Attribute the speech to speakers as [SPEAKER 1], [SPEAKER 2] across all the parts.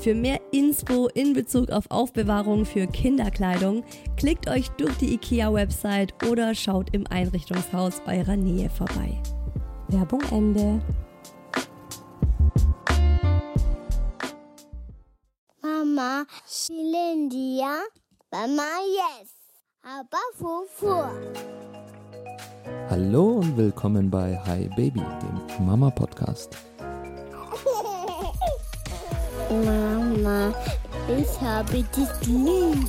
[SPEAKER 1] Für mehr Inspo in Bezug auf Aufbewahrung für Kinderkleidung klickt euch durch die IKEA-Website oder schaut im Einrichtungshaus eurer Nähe vorbei. Werbung Ende.
[SPEAKER 2] Mama, Shilindia, Mama, yes, aber Fufu.
[SPEAKER 3] Hallo und willkommen bei Hi Baby, dem Mama-Podcast.
[SPEAKER 2] Mama, ich habe dich lieb.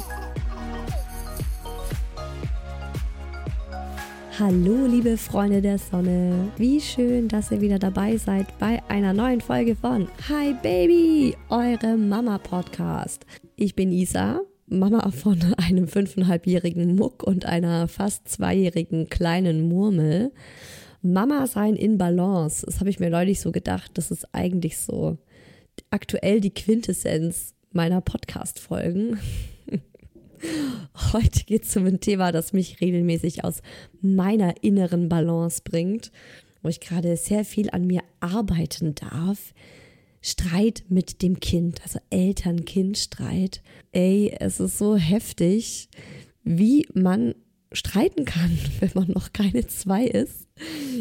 [SPEAKER 1] Hallo, liebe Freunde der Sonne. Wie schön, dass ihr wieder dabei seid bei einer neuen Folge von Hi Baby, eure Mama-Podcast. Ich bin Isa, Mama von einem fünfeinhalbjährigen Muck und einer fast zweijährigen kleinen Murmel. Mama sein in Balance, das habe ich mir neulich so gedacht, das ist eigentlich so aktuell die Quintessenz meiner Podcast-Folgen. Heute geht es um ein Thema, das mich regelmäßig aus meiner inneren Balance bringt, wo ich gerade sehr viel an mir arbeiten darf. Streit mit dem Kind, also Eltern-Kind-Streit. Ey, es ist so heftig, wie man streiten kann, wenn man noch keine zwei ist.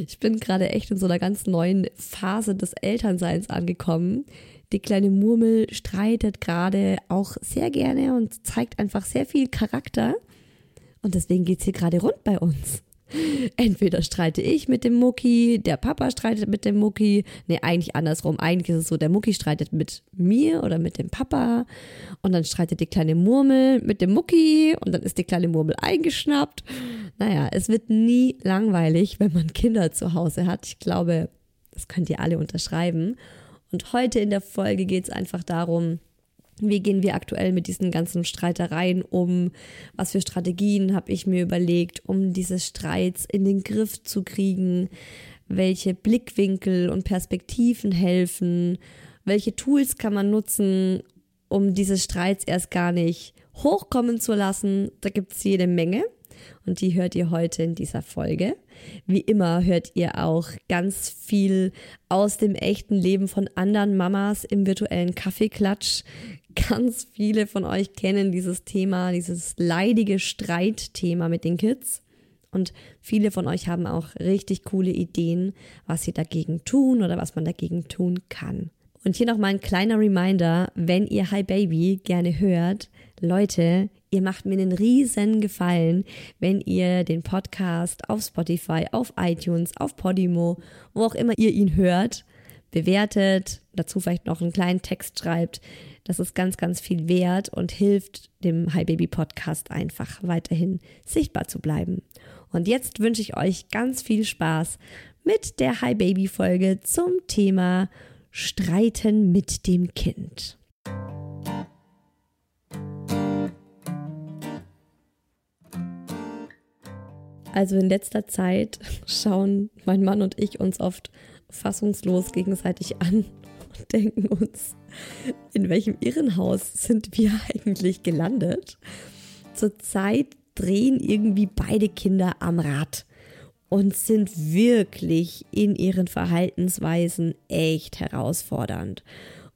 [SPEAKER 1] Ich bin gerade echt in so einer ganz neuen Phase des Elternseins angekommen. Die kleine Murmel streitet gerade auch sehr gerne und zeigt einfach sehr viel Charakter. Und deswegen geht's hier gerade rund bei uns. Entweder streite ich mit dem Mucki, der Papa streitet mit dem Mucki. Nee, eigentlich andersrum. Eigentlich ist es so, der Mucki streitet mit mir oder mit dem Papa. Und dann streitet die kleine Murmel mit dem Mucki. Und dann ist die kleine Murmel eingeschnappt. Naja, es wird nie langweilig, wenn man Kinder zu Hause hat. Ich glaube, das könnt ihr alle unterschreiben. Und heute in der Folge geht es einfach darum, wie gehen wir aktuell mit diesen ganzen Streitereien um? Was für Strategien habe ich mir überlegt, um diese Streits in den Griff zu kriegen? Welche Blickwinkel und Perspektiven helfen? Welche Tools kann man nutzen, um diese Streits erst gar nicht hochkommen zu lassen? Da gibt es jede Menge und die hört ihr heute in dieser Folge. Wie immer hört ihr auch ganz viel aus dem echten Leben von anderen Mamas im virtuellen Kaffeeklatsch. Ganz viele von euch kennen dieses Thema, dieses leidige Streitthema mit den Kids. Und viele von euch haben auch richtig coole Ideen, was sie dagegen tun oder was man dagegen tun kann. Und hier nochmal ein kleiner Reminder, wenn ihr Hi Baby gerne hört, Leute, ihr macht mir einen riesen Gefallen, wenn ihr den Podcast auf Spotify, auf iTunes, auf Podimo, wo auch immer ihr ihn hört, bewertet, dazu vielleicht noch einen kleinen Text schreibt. Das ist ganz, ganz viel wert und hilft dem Hi Baby Podcast einfach weiterhin sichtbar zu bleiben. Und jetzt wünsche ich euch ganz viel Spaß mit der Hi Baby Folge zum Thema Streiten mit dem Kind. Also in letzter Zeit schauen mein Mann und ich uns oft fassungslos gegenseitig an denken uns, in welchem Irrenhaus sind wir eigentlich gelandet? Zurzeit drehen irgendwie beide Kinder am Rad und sind wirklich in ihren Verhaltensweisen echt herausfordernd.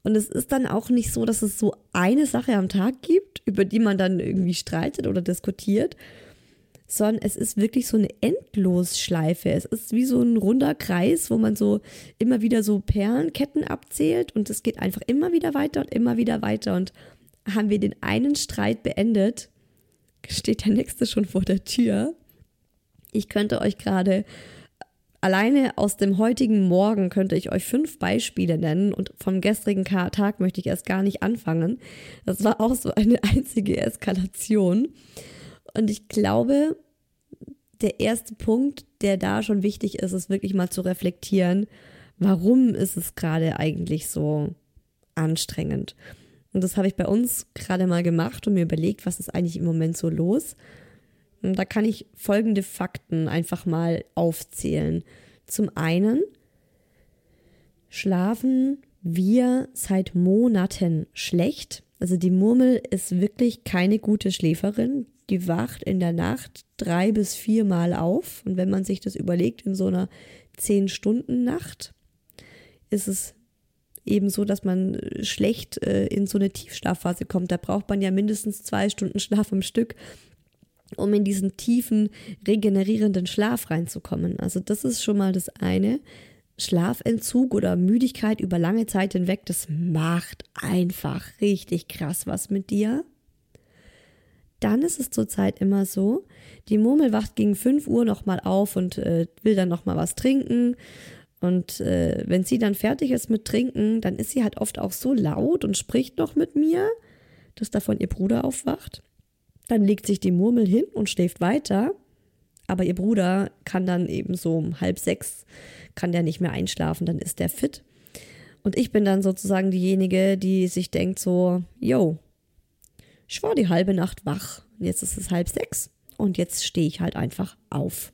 [SPEAKER 1] Und es ist dann auch nicht so, dass es so eine Sache am Tag gibt, über die man dann irgendwie streitet oder diskutiert, sondern es ist wirklich so eine Endlosschleife. Es ist wie so ein runder Kreis, wo man so immer wieder so Perlenketten abzählt und es geht einfach immer wieder weiter und immer wieder weiter. Und haben wir den einen Streit beendet, steht der nächste schon vor der Tür. Ich könnte euch gerade alleine aus dem heutigen Morgen könnte ich euch fünf Beispiele nennen und vom gestrigen Tag möchte ich erst gar nicht anfangen. Das war auch so eine einzige Eskalation. Und ich glaube, der erste Punkt, der da schon wichtig ist, ist wirklich mal zu reflektieren, warum ist es gerade eigentlich so anstrengend? Und das habe ich bei uns gerade mal gemacht und mir überlegt, was ist eigentlich im Moment so los? Und da kann ich folgende Fakten einfach mal aufzählen. Zum einen schlafen wir seit Monaten schlecht. Also die Murmel ist wirklich keine gute Schläferin. Die wacht in der Nacht drei bis viermal auf. Und wenn man sich das überlegt, in so einer zehn-Stunden-Nacht ist es eben so, dass man schlecht äh, in so eine Tiefschlafphase kommt. Da braucht man ja mindestens zwei Stunden Schlaf am Stück, um in diesen tiefen, regenerierenden Schlaf reinzukommen. Also das ist schon mal das eine. Schlafentzug oder Müdigkeit über lange Zeit hinweg, das macht einfach richtig krass was mit dir. Dann ist es zurzeit immer so, die Murmel wacht gegen 5 Uhr nochmal auf und äh, will dann nochmal was trinken. Und äh, wenn sie dann fertig ist mit Trinken, dann ist sie halt oft auch so laut und spricht noch mit mir, dass davon ihr Bruder aufwacht. Dann legt sich die Murmel hin und schläft weiter. Aber ihr Bruder kann dann eben so um halb sechs, kann der nicht mehr einschlafen, dann ist der fit. Und ich bin dann sozusagen diejenige, die sich denkt so, yo, ich war die halbe Nacht wach. Jetzt ist es halb sechs und jetzt stehe ich halt einfach auf.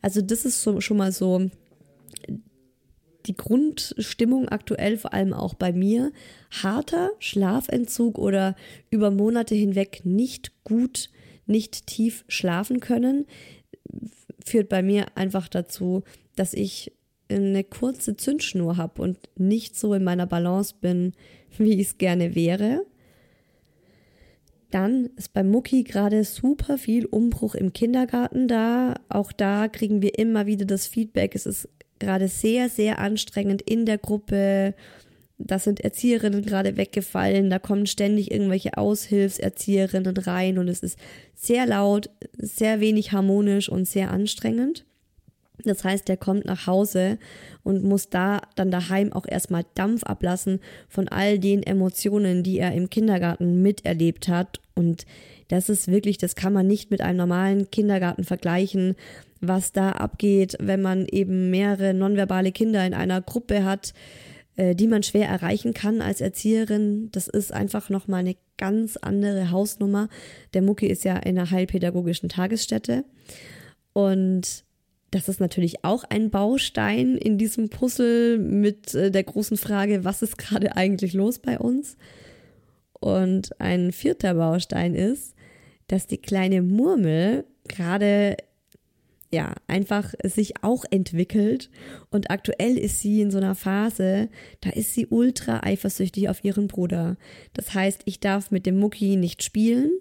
[SPEAKER 1] Also das ist so, schon mal so die Grundstimmung aktuell, vor allem auch bei mir, harter Schlafentzug oder über Monate hinweg nicht gut, nicht tief schlafen können, führt bei mir einfach dazu, dass ich eine kurze Zündschnur habe und nicht so in meiner Balance bin, wie ich es gerne wäre. Dann ist bei Mucki gerade super viel Umbruch im Kindergarten da. Auch da kriegen wir immer wieder das Feedback. Es ist gerade sehr, sehr anstrengend in der Gruppe. Da sind Erzieherinnen gerade weggefallen, da kommen ständig irgendwelche Aushilfserzieherinnen rein und es ist sehr laut, sehr wenig harmonisch und sehr anstrengend. Das heißt, der kommt nach Hause und muss da dann daheim auch erstmal Dampf ablassen von all den Emotionen, die er im Kindergarten miterlebt hat. Und das ist wirklich, das kann man nicht mit einem normalen Kindergarten vergleichen was da abgeht, wenn man eben mehrere nonverbale Kinder in einer Gruppe hat, äh, die man schwer erreichen kann als Erzieherin. Das ist einfach nochmal eine ganz andere Hausnummer. Der Mucki ist ja in einer heilpädagogischen Tagesstätte. Und das ist natürlich auch ein Baustein in diesem Puzzle mit äh, der großen Frage, was ist gerade eigentlich los bei uns? Und ein vierter Baustein ist, dass die kleine Murmel gerade ja, einfach sich auch entwickelt. Und aktuell ist sie in so einer Phase, da ist sie ultra eifersüchtig auf ihren Bruder. Das heißt, ich darf mit dem Mucki nicht spielen,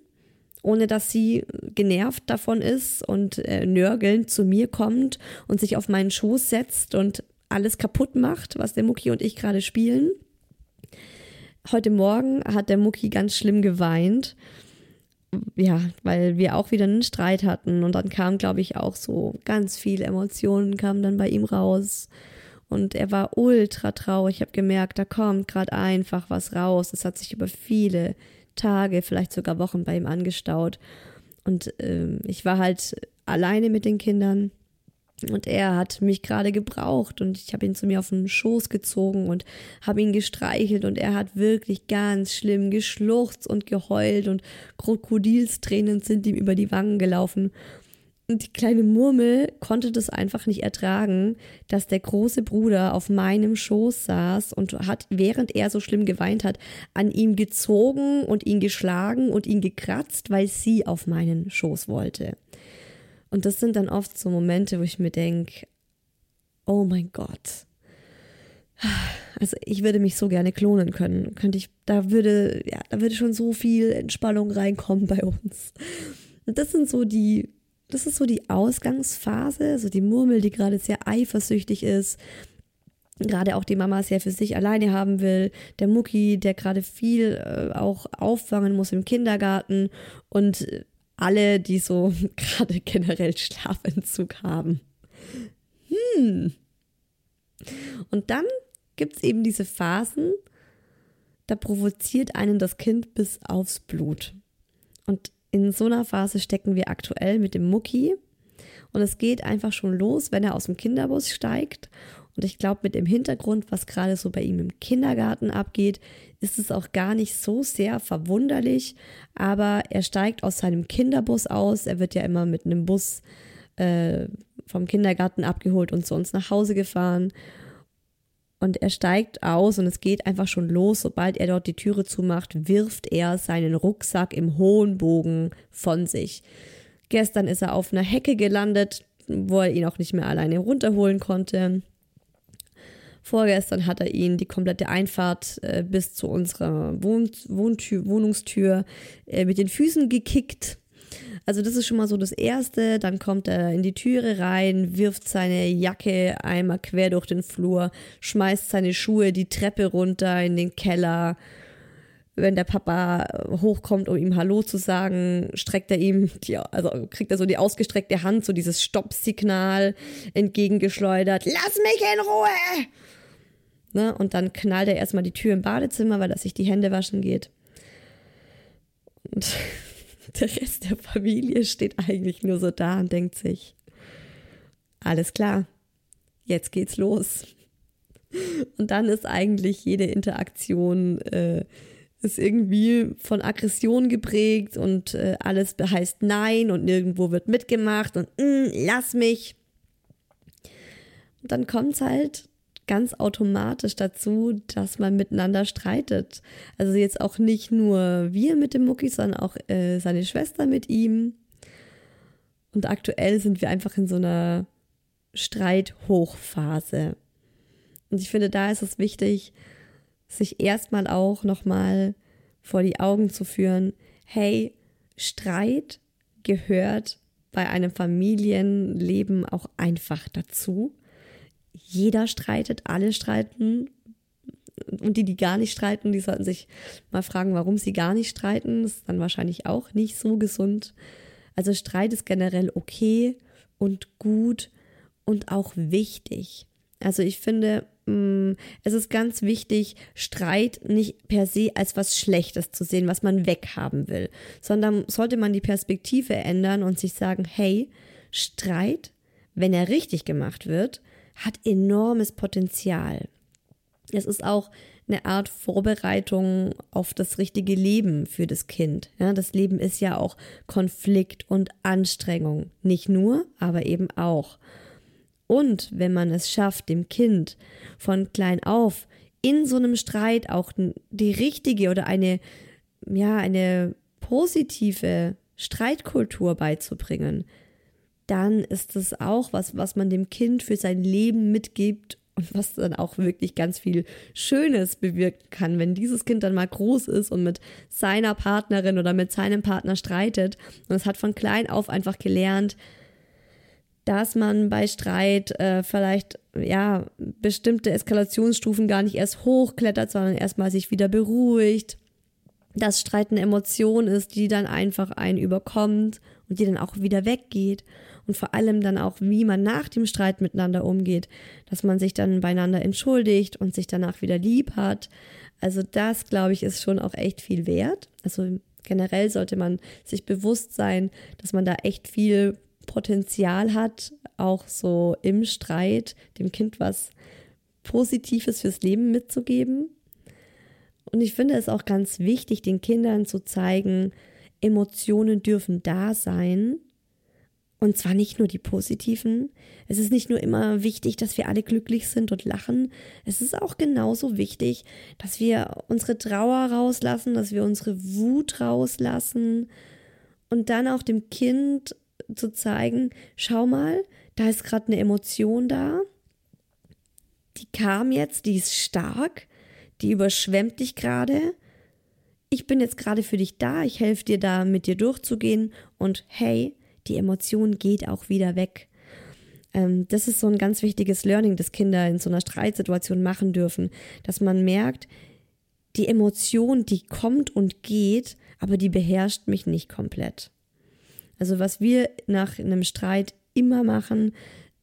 [SPEAKER 1] ohne dass sie genervt davon ist und äh, nörgelnd zu mir kommt und sich auf meinen Schoß setzt und alles kaputt macht, was der Mucki und ich gerade spielen. Heute Morgen hat der Mucki ganz schlimm geweint ja, weil wir auch wieder einen Streit hatten und dann kam, glaube ich, auch so ganz viele Emotionen kamen dann bei ihm raus und er war ultra traurig. Ich habe gemerkt, da kommt gerade einfach was raus. Es hat sich über viele Tage, vielleicht sogar Wochen bei ihm angestaut und ähm, ich war halt alleine mit den Kindern und er hat mich gerade gebraucht und ich habe ihn zu mir auf den Schoß gezogen und habe ihn gestreichelt und er hat wirklich ganz schlimm geschluchzt und geheult und Krokodilstränen sind ihm über die Wangen gelaufen. Die kleine Murmel konnte das einfach nicht ertragen, dass der große Bruder auf meinem Schoß saß und hat, während er so schlimm geweint hat, an ihm gezogen und ihn geschlagen und ihn gekratzt, weil sie auf meinen Schoß wollte. Und das sind dann oft so Momente, wo ich mir denke, oh mein Gott. Also ich würde mich so gerne klonen können. Könnte ich, da würde, ja, da würde schon so viel Entspannung reinkommen bei uns. Und das sind so die das ist so die Ausgangsphase, so die Murmel, die gerade sehr eifersüchtig ist, gerade auch die Mama sehr für sich alleine haben will, der Mucki, der gerade viel äh, auch auffangen muss im Kindergarten und alle, die so gerade generell Schlafentzug haben. Hm. Und dann gibt es eben diese Phasen, da provoziert einen das Kind bis aufs Blut. Und in so einer Phase stecken wir aktuell mit dem Mucki. Und es geht einfach schon los, wenn er aus dem Kinderbus steigt. Und ich glaube, mit dem Hintergrund, was gerade so bei ihm im Kindergarten abgeht, ist es auch gar nicht so sehr verwunderlich. Aber er steigt aus seinem Kinderbus aus. Er wird ja immer mit einem Bus äh, vom Kindergarten abgeholt und zu uns nach Hause gefahren. Und er steigt aus und es geht einfach schon los. Sobald er dort die Türe zumacht, wirft er seinen Rucksack im hohen Bogen von sich. Gestern ist er auf einer Hecke gelandet, wo er ihn auch nicht mehr alleine runterholen konnte. Vorgestern hat er ihn die komplette Einfahrt äh, bis zu unserer Wohn Wohntür, Wohnungstür äh, mit den Füßen gekickt. Also das ist schon mal so das Erste. Dann kommt er in die Türe rein, wirft seine Jacke einmal quer durch den Flur, schmeißt seine Schuhe die Treppe runter in den Keller. Wenn der Papa hochkommt, um ihm Hallo zu sagen, streckt er ihm, die, also kriegt er so die ausgestreckte Hand, so dieses Stoppsignal entgegengeschleudert. Lass mich in Ruhe! Ne? Und dann knallt er erstmal die Tür im Badezimmer, weil er sich die Hände waschen geht. Und der Rest der Familie steht eigentlich nur so da und denkt sich, alles klar, jetzt geht's los. Und dann ist eigentlich jede Interaktion äh, ist irgendwie von Aggression geprägt und äh, alles heißt Nein und nirgendwo wird mitgemacht und mm, lass mich. Und dann kommt's halt ganz automatisch dazu, dass man miteinander streitet. Also jetzt auch nicht nur wir mit dem Mucki, sondern auch äh, seine Schwester mit ihm. Und aktuell sind wir einfach in so einer Streithochphase. Und ich finde, da ist es wichtig, sich erstmal auch nochmal vor die Augen zu führen, hey, Streit gehört bei einem Familienleben auch einfach dazu jeder streitet, alle streiten. Und die, die gar nicht streiten, die sollten sich mal fragen, warum sie gar nicht streiten. Das ist dann wahrscheinlich auch nicht so gesund. Also Streit ist generell okay und gut und auch wichtig. Also ich finde, mm, es ist ganz wichtig, Streit nicht per se als was Schlechtes zu sehen, was man weghaben will, sondern sollte man die Perspektive ändern und sich sagen, hey, Streit, wenn er richtig gemacht wird, hat enormes Potenzial. Es ist auch eine Art Vorbereitung auf das richtige Leben für das Kind. Ja, das Leben ist ja auch Konflikt und Anstrengung. Nicht nur, aber eben auch. Und wenn man es schafft, dem Kind von klein auf in so einem Streit auch die richtige oder eine, ja, eine positive Streitkultur beizubringen, dann ist es auch was, was man dem Kind für sein Leben mitgibt und was dann auch wirklich ganz viel Schönes bewirken kann, wenn dieses Kind dann mal groß ist und mit seiner Partnerin oder mit seinem Partner streitet und es hat von klein auf einfach gelernt, dass man bei Streit äh, vielleicht ja bestimmte Eskalationsstufen gar nicht erst hochklettert, sondern erstmal sich wieder beruhigt, dass Streit eine Emotion ist, die dann einfach einen überkommt und die dann auch wieder weggeht und vor allem dann auch, wie man nach dem Streit miteinander umgeht, dass man sich dann beieinander entschuldigt und sich danach wieder lieb hat. Also das, glaube ich, ist schon auch echt viel wert. Also generell sollte man sich bewusst sein, dass man da echt viel Potenzial hat, auch so im Streit dem Kind was Positives fürs Leben mitzugeben. Und ich finde es auch ganz wichtig, den Kindern zu zeigen, Emotionen dürfen da sein Und zwar nicht nur die positiven. Es ist nicht nur immer wichtig, dass wir alle glücklich sind und lachen. Es ist auch genauso wichtig, dass wir unsere Trauer rauslassen, dass wir unsere Wut rauslassen und dann auch dem Kind zu zeigen, schau mal, da ist gerade eine Emotion da. Die kam jetzt, die ist stark, die überschwemmt dich gerade. Ich bin jetzt gerade für dich da, ich helfe dir da, mit dir durchzugehen und hey, die Emotion geht auch wieder weg. Ähm, das ist so ein ganz wichtiges Learning, das Kinder in so einer Streitsituation machen dürfen, dass man merkt, die Emotion, die kommt und geht, aber die beherrscht mich nicht komplett. Also was wir nach einem Streit immer machen,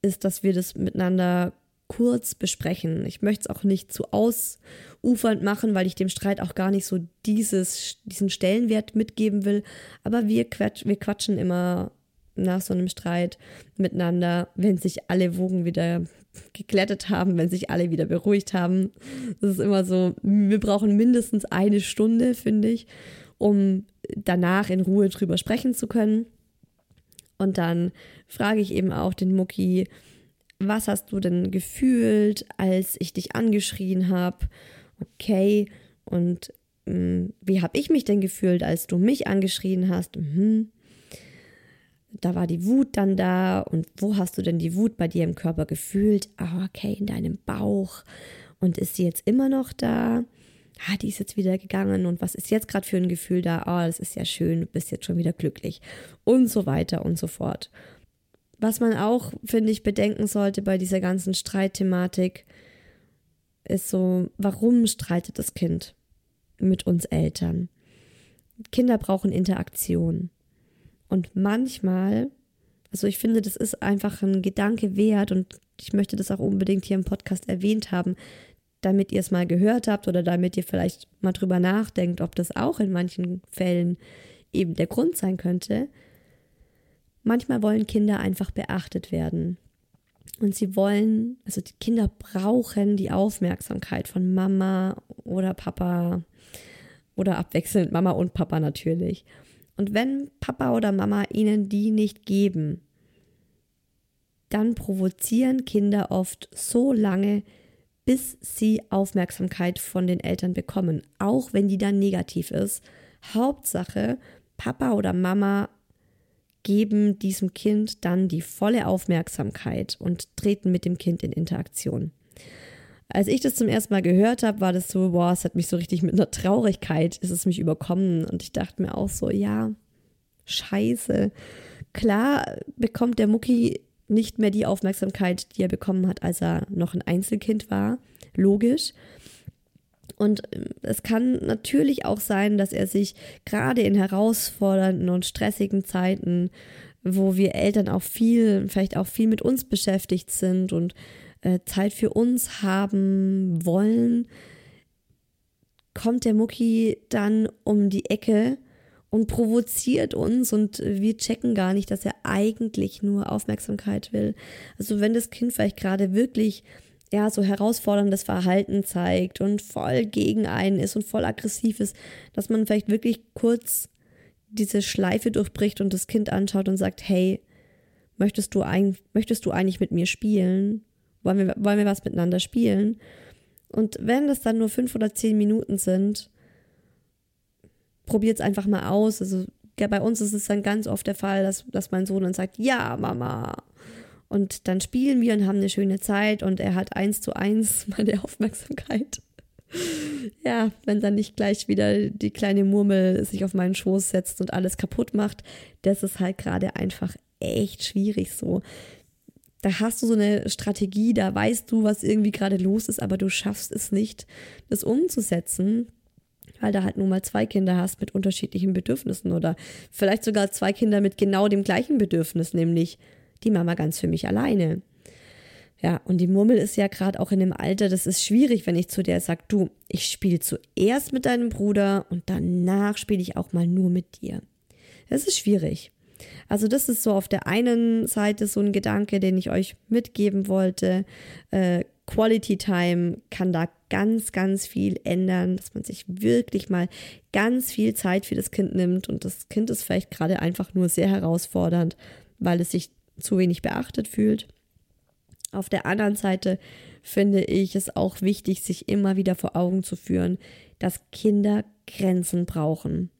[SPEAKER 1] ist, dass wir das miteinander kurz besprechen. Ich möchte es auch nicht zu ausufernd machen, weil ich dem Streit auch gar nicht so dieses, diesen Stellenwert mitgeben will. Aber wir, quatsch, wir quatschen immer nach so einem Streit miteinander, wenn sich alle Wogen wieder geklettet haben, wenn sich alle wieder beruhigt haben. Das ist immer so, wir brauchen mindestens eine Stunde, finde ich, um danach in Ruhe drüber sprechen zu können. Und dann frage ich eben auch den Mucki, was hast du denn gefühlt, als ich dich angeschrien habe? Okay, und mh, hm, wie habe ich mich denn gefühlt, als du mich angeschrien hast? Mhm da war die Wut dann da und wo hast du denn die Wut bei dir im Körper gefühlt? Ah, okay, in deinem Bauch. Und ist sie jetzt immer noch da? Ah, die ist jetzt wieder gegangen und was ist jetzt gerade für ein Gefühl da? Ah, oh, das ist ja schön, du bist jetzt schon wieder glücklich und so weiter und so fort. Was man auch, finde ich, bedenken sollte bei dieser ganzen Streitthematik, ist so, warum streitet das Kind mit uns Eltern? Kinder brauchen Interaktion. Und manchmal, also ich finde, das ist einfach ein Gedanke wert und ich möchte das auch unbedingt hier im Podcast erwähnt haben, damit ihr es mal gehört habt oder damit ihr vielleicht mal drüber nachdenkt, ob das auch in manchen Fällen eben der Grund sein könnte. Manchmal wollen Kinder einfach beachtet werden. Und sie wollen, also die Kinder brauchen die Aufmerksamkeit von Mama oder Papa oder abwechselnd Mama und Papa natürlich. Und wenn Papa oder Mama ihnen die nicht geben, dann provozieren Kinder oft so lange, bis sie Aufmerksamkeit von den Eltern bekommen, auch wenn die dann negativ ist. Hauptsache, Papa oder Mama geben diesem Kind dann die volle Aufmerksamkeit und treten mit dem Kind in Interaktion. Als ich das zum ersten Mal gehört habe, war das so, boah, es hat mich so richtig mit einer Traurigkeit, ist es mich überkommen. Und ich dachte mir auch so, ja, scheiße. Klar bekommt der Mucki nicht mehr die Aufmerksamkeit, die er bekommen hat, als er noch ein Einzelkind war. Logisch. Und ähm, es kann natürlich auch sein, dass er sich gerade in herausfordernden und stressigen Zeiten, wo wir Eltern auch viel, vielleicht auch viel mit uns beschäftigt sind und äh, Zeit für uns haben wollen, kommt der Mucki dann um die Ecke und provoziert uns und wir checken gar nicht, dass er eigentlich nur Aufmerksamkeit will. Also wenn das Kind vielleicht gerade wirklich ja so herausforderndes Verhalten zeigt und voll gegen einen ist und voll aggressiv ist, dass man vielleicht wirklich kurz diese Schleife durchbricht und das Kind anschaut und sagt, hey, möchtest du, ein, möchtest du eigentlich mit mir spielen? Wollen wir, wollen wir was miteinander spielen? Und wenn das dann nur fünf oder zehn Minuten sind, probiert es einfach mal aus. Also ja, bei uns ist es dann ganz oft der Fall, dass, dass mein Sohn dann sagt, ja, Mama. Und dann spielen wir und haben eine schöne Zeit und er hat eins zu eins meine Aufmerksamkeit. ja, wenn dann nicht gleich wieder die kleine Murmel sich auf meinen Schoß setzt und alles kaputt macht, das ist halt gerade einfach echt schwierig so da hast du so eine Strategie, da weißt du, was irgendwie gerade los ist, aber du schaffst es nicht, das umzusetzen, weil da halt nun mal zwei Kinder hast mit unterschiedlichen Bedürfnissen oder vielleicht sogar zwei Kinder mit genau dem gleichen Bedürfnis, nämlich die Mama ganz für mich alleine. Ja, und die Murmel ist ja gerade auch in dem Alter, das ist schwierig, wenn ich zu der sage, du, ich spiele zuerst mit deinem Bruder und danach spiele ich auch mal nur mit dir. Das ist schwierig. Also das ist so auf der einen Seite so ein Gedanke, den ich euch mitgeben wollte. Äh, Quality Time kann da ganz, ganz viel ändern, dass man sich wirklich mal ganz viel Zeit für das Kind nimmt und das Kind ist vielleicht gerade einfach nur sehr herausfordernd. weil es sich zu wenig beachtet fühlt. Auf der anderen Seite finde ich es auch wichtig, sich immer wieder vor Augen zu führen, dass Kinder Grenzen brauchen.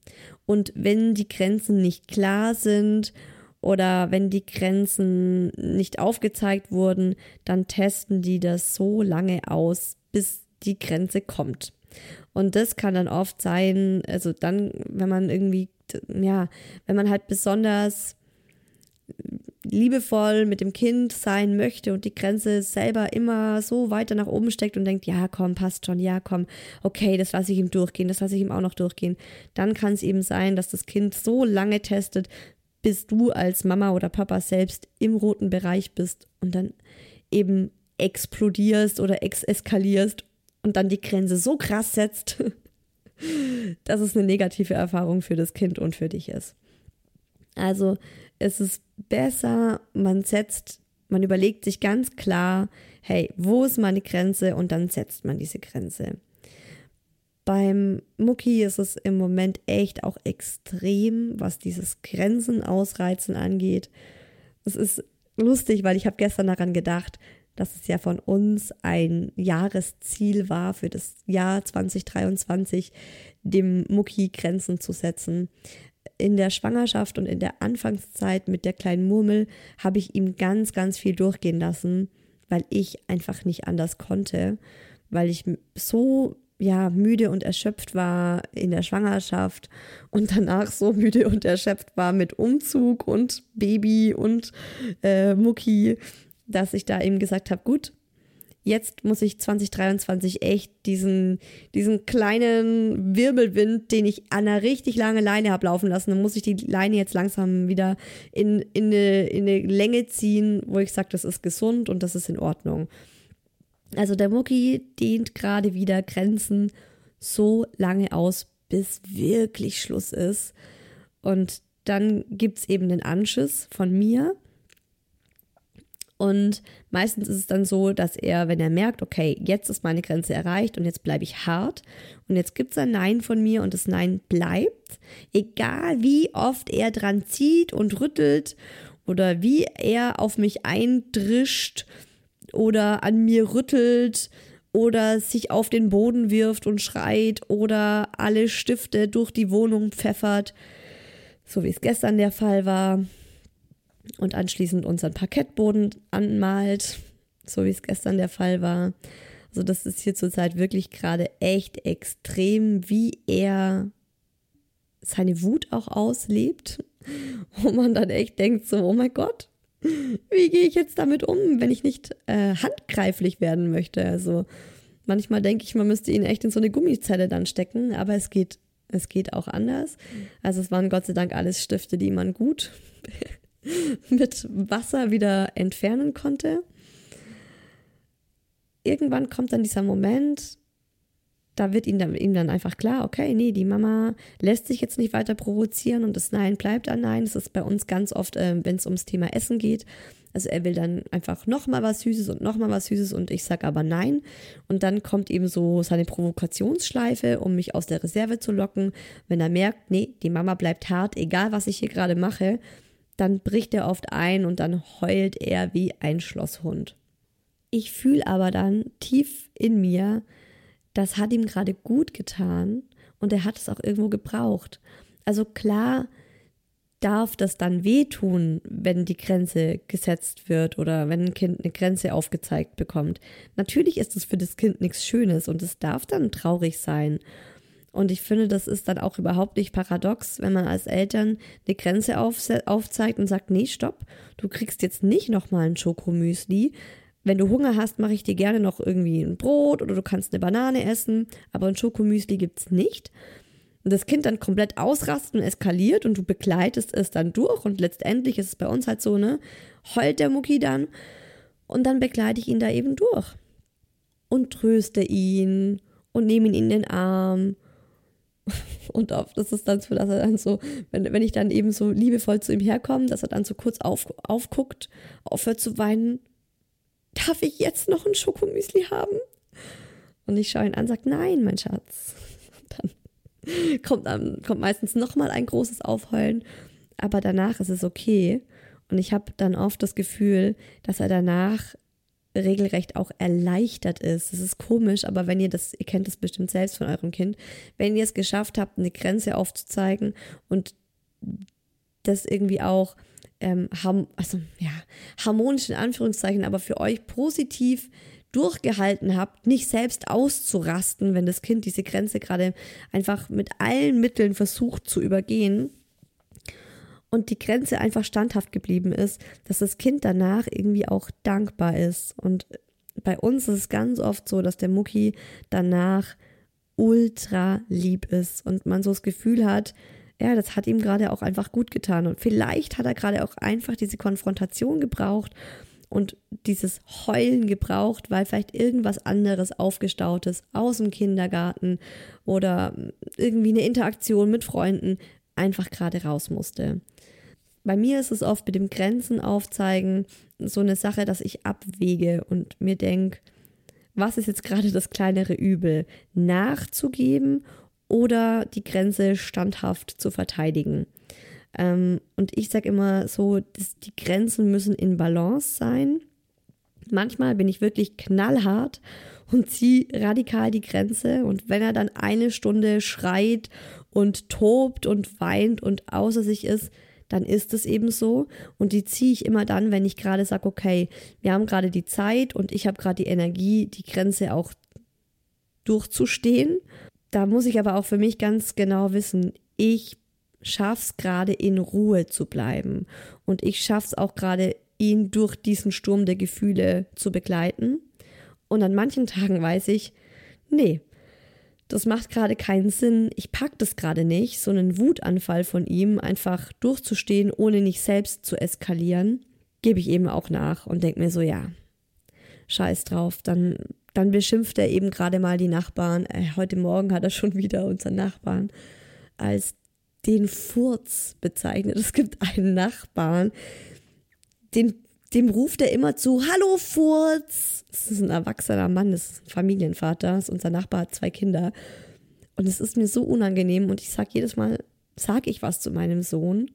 [SPEAKER 1] Und wenn die Grenzen nicht klar sind oder wenn die Grenzen nicht aufgezeigt wurden, dann testen die das so lange aus, bis die Grenze kommt. Und das kann dann oft sein, also dann, wenn man irgendwie, ja, wenn man halt besonders liebevoll mit dem Kind sein möchte und die Grenze selber immer so weiter nach oben steckt und denkt, ja, komm, passt schon, ja, komm, okay, das lasse ich ihm durchgehen, das lasse ich ihm auch noch durchgehen, dann kann es eben sein, dass das Kind so lange testet, bis du als Mama oder Papa selbst im roten Bereich bist und dann eben explodierst oder exeskalierst und dann die Grenze so krass setzt, dass es eine negative Erfahrung für das Kind und für dich ist. Also es ist besser, man setzt, man überlegt sich ganz klar, hey, wo ist meine Grenze und dann setzt man diese Grenze. Beim Mucki ist es im Moment echt auch extrem, was dieses Grenzen ausreizen angeht. Es ist lustig, weil ich habe gestern daran gedacht, dass es ja von uns ein Jahresziel war für das Jahr 2023, dem Mucki Grenzen zu setzen in der Schwangerschaft und in der Anfangszeit mit der kleinen Murmel habe ich ihm ganz, ganz viel durchgehen lassen, weil ich einfach nicht anders konnte, weil ich so ja müde und erschöpft war in der Schwangerschaft und danach so müde und erschöpft war mit Umzug und Baby und äh, Mucki, dass ich da eben gesagt habe, gut, jetzt muss ich 2023 echt diesen, diesen kleinen Wirbelwind, den ich an einer richtig lange Leine habe laufen lassen, dann muss ich die Leine jetzt langsam wieder in, in, eine, in eine Länge ziehen, wo ich sage, das ist gesund und das ist in Ordnung. Also der Mucki dehnt gerade wieder Grenzen so lange aus, bis wirklich Schluss ist. Und dann gibt es eben den Anschiss von mir, und meistens ist es dann so, dass er, wenn er merkt, okay, jetzt ist meine Grenze erreicht und jetzt bleibe ich hart und jetzt gibt es ein Nein von mir und das Nein bleibt, egal wie oft er dran zieht und rüttelt oder wie er auf mich eindrischt oder an mir rüttelt oder sich auf den Boden wirft und schreit oder alle Stifte durch die Wohnung pfeffert, so wie es gestern der Fall war und anschließend unseren Parkettboden anmalt, so wie es gestern der Fall war. Also das ist hier zurzeit wirklich gerade echt extrem, wie er seine Wut auch auslebt, wo man dann echt denkt so, oh mein Gott, wie gehe ich jetzt damit um, wenn ich nicht äh, handgreiflich werden möchte? Also manchmal denke ich, man müsste ihn echt in so eine Gummizelle dann stecken, aber es geht, es geht auch anders. Also es waren Gott sei Dank alles Stifte, die man gut mit Wasser wieder entfernen konnte. Irgendwann kommt dann dieser Moment, da wird ihm dann, ihm dann einfach klar, okay, nee, die Mama lässt sich jetzt nicht weiter provozieren und das Nein bleibt ein Nein. Das ist bei uns ganz oft, äh, wenn es ums Thema Essen geht. Also er will dann einfach nochmal was Süßes und nochmal was Süßes und ich sage aber nein. Und dann kommt eben so seine Provokationsschleife, um mich aus der Reserve zu locken. Wenn er merkt, nee, die Mama bleibt hart, egal was ich hier gerade mache, dann bricht er oft ein und dann heult er wie ein Schlosshund. Ich fühle aber dann tief in mir, das hat ihm gerade gut getan und er hat es auch irgendwo gebraucht. Also klar darf das dann wehtun, wenn die Grenze gesetzt wird oder wenn ein Kind eine Grenze aufgezeigt bekommt. Natürlich ist es für das Kind nichts Schönes und es darf dann traurig sein. Und ich finde, das ist dann auch überhaupt nicht paradox, wenn man als Eltern eine Grenze aufzeigt und sagt, nee, stopp, du kriegst jetzt nicht nochmal ein Schokomüsli. Wenn du Hunger hast, mache ich dir gerne noch irgendwie ein Brot oder du kannst eine Banane essen, aber ein Schokomüsli gibt es nicht. Und das Kind dann komplett ausrastet und eskaliert und du begleitest es dann durch und letztendlich ist es bei uns halt so, ne, heult der Mucki dann und dann begleite ich ihn da eben durch und tröste ihn und nehme ihn in den Arm und oft ist es dann so, dass er dann so, wenn, wenn ich dann eben so liebevoll zu ihm herkomme, dass er dann so kurz auf, aufguckt, aufhört zu weinen. Darf ich jetzt noch ein Schokomüsli haben? Und ich schaue ihn an, sagt, nein, mein Schatz. Dann kommt, dann kommt meistens nochmal ein großes Aufheulen, aber danach ist es okay. Und ich habe dann oft das Gefühl, dass er danach regelrecht auch erleichtert ist. Das ist komisch, aber wenn ihr das, ihr kennt das bestimmt selbst von eurem Kind, wenn ihr es geschafft habt, eine Grenze aufzuzeigen und das irgendwie auch ähm, also, ja, harmonisch in Anführungszeichen, aber für euch positiv durchgehalten habt, nicht selbst auszurasten, wenn das Kind diese Grenze gerade einfach mit allen Mitteln versucht zu übergehen und die Grenze einfach standhaft geblieben ist, dass das Kind danach irgendwie auch dankbar ist. Und bei uns ist es ganz oft so, dass der Mucki danach ultra lieb ist und man so das Gefühl hat, ja, das hat ihm gerade auch einfach gut getan. Und vielleicht hat er gerade auch einfach diese Konfrontation gebraucht und dieses Heulen gebraucht, weil vielleicht irgendwas anderes aufgestaut ist aus dem Kindergarten oder irgendwie eine Interaktion mit Freunden einfach gerade raus musste. Bei mir ist es oft mit dem Grenzen aufzeigen so eine Sache, dass ich abwäge und mir denke, was ist jetzt gerade das kleinere Übel? Nachzugeben oder die Grenze standhaft zu verteidigen. Ähm, und ich sage immer so, die Grenzen müssen in Balance sein. Manchmal bin ich wirklich knallhart und ziehe radikal die Grenze. Und wenn er dann eine Stunde schreit und tobt und weint und außer sich ist, dann ist es eben so. Und die ziehe ich immer dann, wenn ich gerade sage, okay, wir haben gerade die Zeit und ich habe gerade die Energie, die Grenze auch durchzustehen da muss ich aber auch für mich ganz genau wissen, ich schaff's gerade in Ruhe zu bleiben und ich schaff's auch gerade ihn durch diesen Sturm der Gefühle zu begleiten. Und an manchen Tagen weiß ich, nee, das macht gerade keinen Sinn, ich pack das gerade nicht, so einen Wutanfall von ihm einfach durchzustehen, ohne nicht selbst zu eskalieren, gebe ich eben auch nach und denke mir so, ja, scheiß drauf, dann dann beschimpft er eben gerade mal die Nachbarn. Äh, heute Morgen hat er schon wieder unseren Nachbarn als den Furz bezeichnet. Es gibt einen Nachbarn, den, dem ruft er immer zu, Hallo Furz. Das ist ein erwachsener Mann, das ist ein Familienvater, ist unser Nachbar hat zwei Kinder. Und es ist mir so unangenehm und ich sage jedes Mal, sage ich was zu meinem Sohn.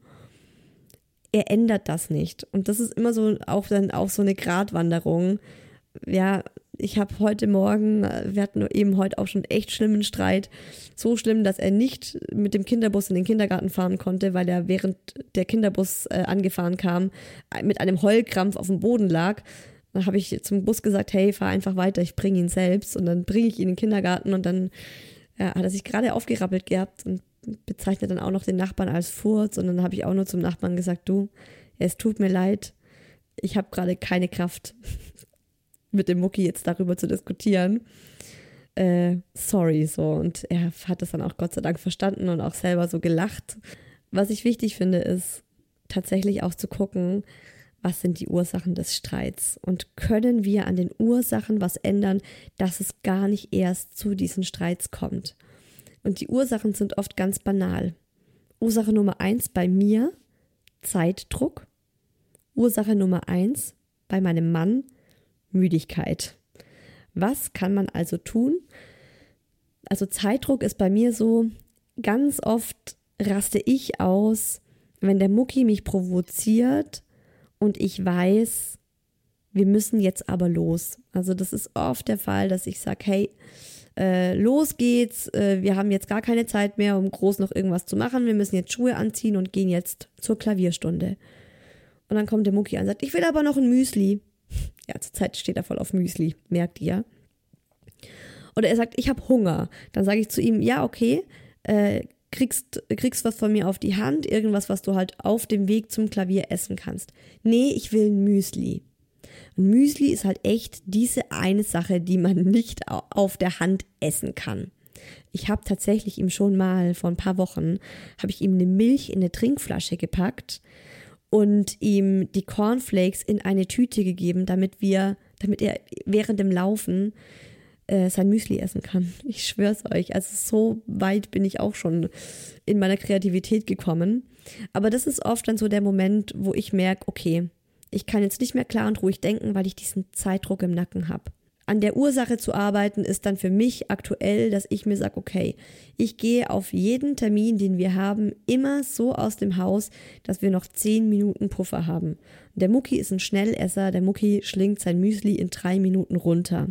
[SPEAKER 1] Er ändert das nicht. Und das ist immer so auch dann auch so eine Gratwanderung. Ja, ich habe heute Morgen, äh, wir hatten eben heute auch schon echt schlimmen Streit. So schlimm, dass er nicht mit dem Kinderbus in den Kindergarten fahren konnte, weil er während der Kinderbus äh, angefahren kam, äh, mit einem Heulkrampf auf dem Boden lag. Dann habe ich zum Bus gesagt, hey, fahr einfach weiter, ich bringe ihn selbst. Und dann bringe ich ihn in den Kindergarten und dann ja, hat er sich gerade aufgerappelt gehabt und bezeichnet dann auch noch den Nachbarn als Furz. Und dann habe ich auch nur zum Nachbarn gesagt, du, es tut mir leid, ich habe gerade keine Kraft mit dem Mucki jetzt darüber zu diskutieren. Äh, sorry, so. Und er hat das dann auch Gott sei Dank verstanden und auch selber so gelacht. Was ich wichtig finde, ist tatsächlich auch zu gucken, was sind die Ursachen des Streits und können wir an den Ursachen was ändern, dass es gar nicht erst zu diesen Streits kommt. Und die Ursachen sind oft ganz banal. Ursache Nummer eins bei mir, Zeitdruck. Ursache Nummer eins bei meinem Mann, Müdigkeit. Was kann man also tun? Also Zeitdruck ist bei mir so, ganz oft raste ich aus, wenn der Mucki mich provoziert und ich weiß, wir müssen jetzt aber los. Also das ist oft der Fall, dass ich sage, hey, äh, los geht's, äh, wir haben jetzt gar keine Zeit mehr, um groß noch irgendwas zu machen, wir müssen jetzt Schuhe anziehen und gehen jetzt zur Klavierstunde. Und dann kommt der Mucki an und sagt, ich will aber noch ein Müsli. Ja, zurzeit steht er voll auf Müsli, merkt ihr. Oder er sagt, ich habe Hunger. Dann sage ich zu ihm, ja, okay, äh, kriegst, kriegst was von mir auf die Hand, irgendwas, was du halt auf dem Weg zum Klavier essen kannst. Nee, ich will ein Müsli. Und Müsli ist halt echt diese eine Sache, die man nicht auf der Hand essen kann. Ich habe tatsächlich ihm schon mal vor ein paar Wochen, habe ich ihm eine Milch in eine Trinkflasche gepackt und ihm die Cornflakes in eine Tüte gegeben, damit wir, damit er während dem Laufen äh, sein Müsli essen kann. Ich schwör's euch. Also so weit bin ich auch schon in meiner Kreativität gekommen. Aber das ist oft dann so der Moment, wo ich merke, okay, ich kann jetzt nicht mehr klar und ruhig denken, weil ich diesen Zeitdruck im Nacken habe. An der Ursache zu arbeiten ist dann für mich aktuell, dass ich mir sage, okay, ich gehe auf jeden Termin, den wir haben, immer so aus dem Haus, dass wir noch zehn Minuten Puffer haben. Der Mucki ist ein Schnellesser, der Mucki schlingt sein Müsli in drei Minuten runter.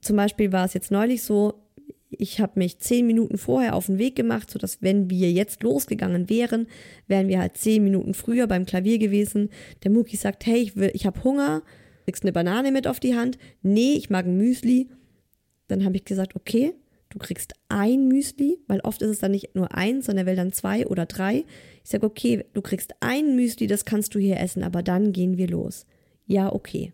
[SPEAKER 1] Zum Beispiel war es jetzt neulich so, ich habe mich zehn Minuten vorher auf den Weg gemacht, sodass wenn wir jetzt losgegangen wären, wären wir halt zehn Minuten früher beim Klavier gewesen. Der Mucki sagt, hey, ich, ich habe Hunger, kriegst eine Banane mit auf die Hand. Nee, ich mag ein Müsli. Dann habe ich gesagt, okay, du kriegst ein Müsli, weil oft ist es dann nicht nur eins, sondern er will dann zwei oder drei. Ich sage, okay, du kriegst ein Müsli, das kannst du hier essen, aber dann gehen wir los. Ja, okay.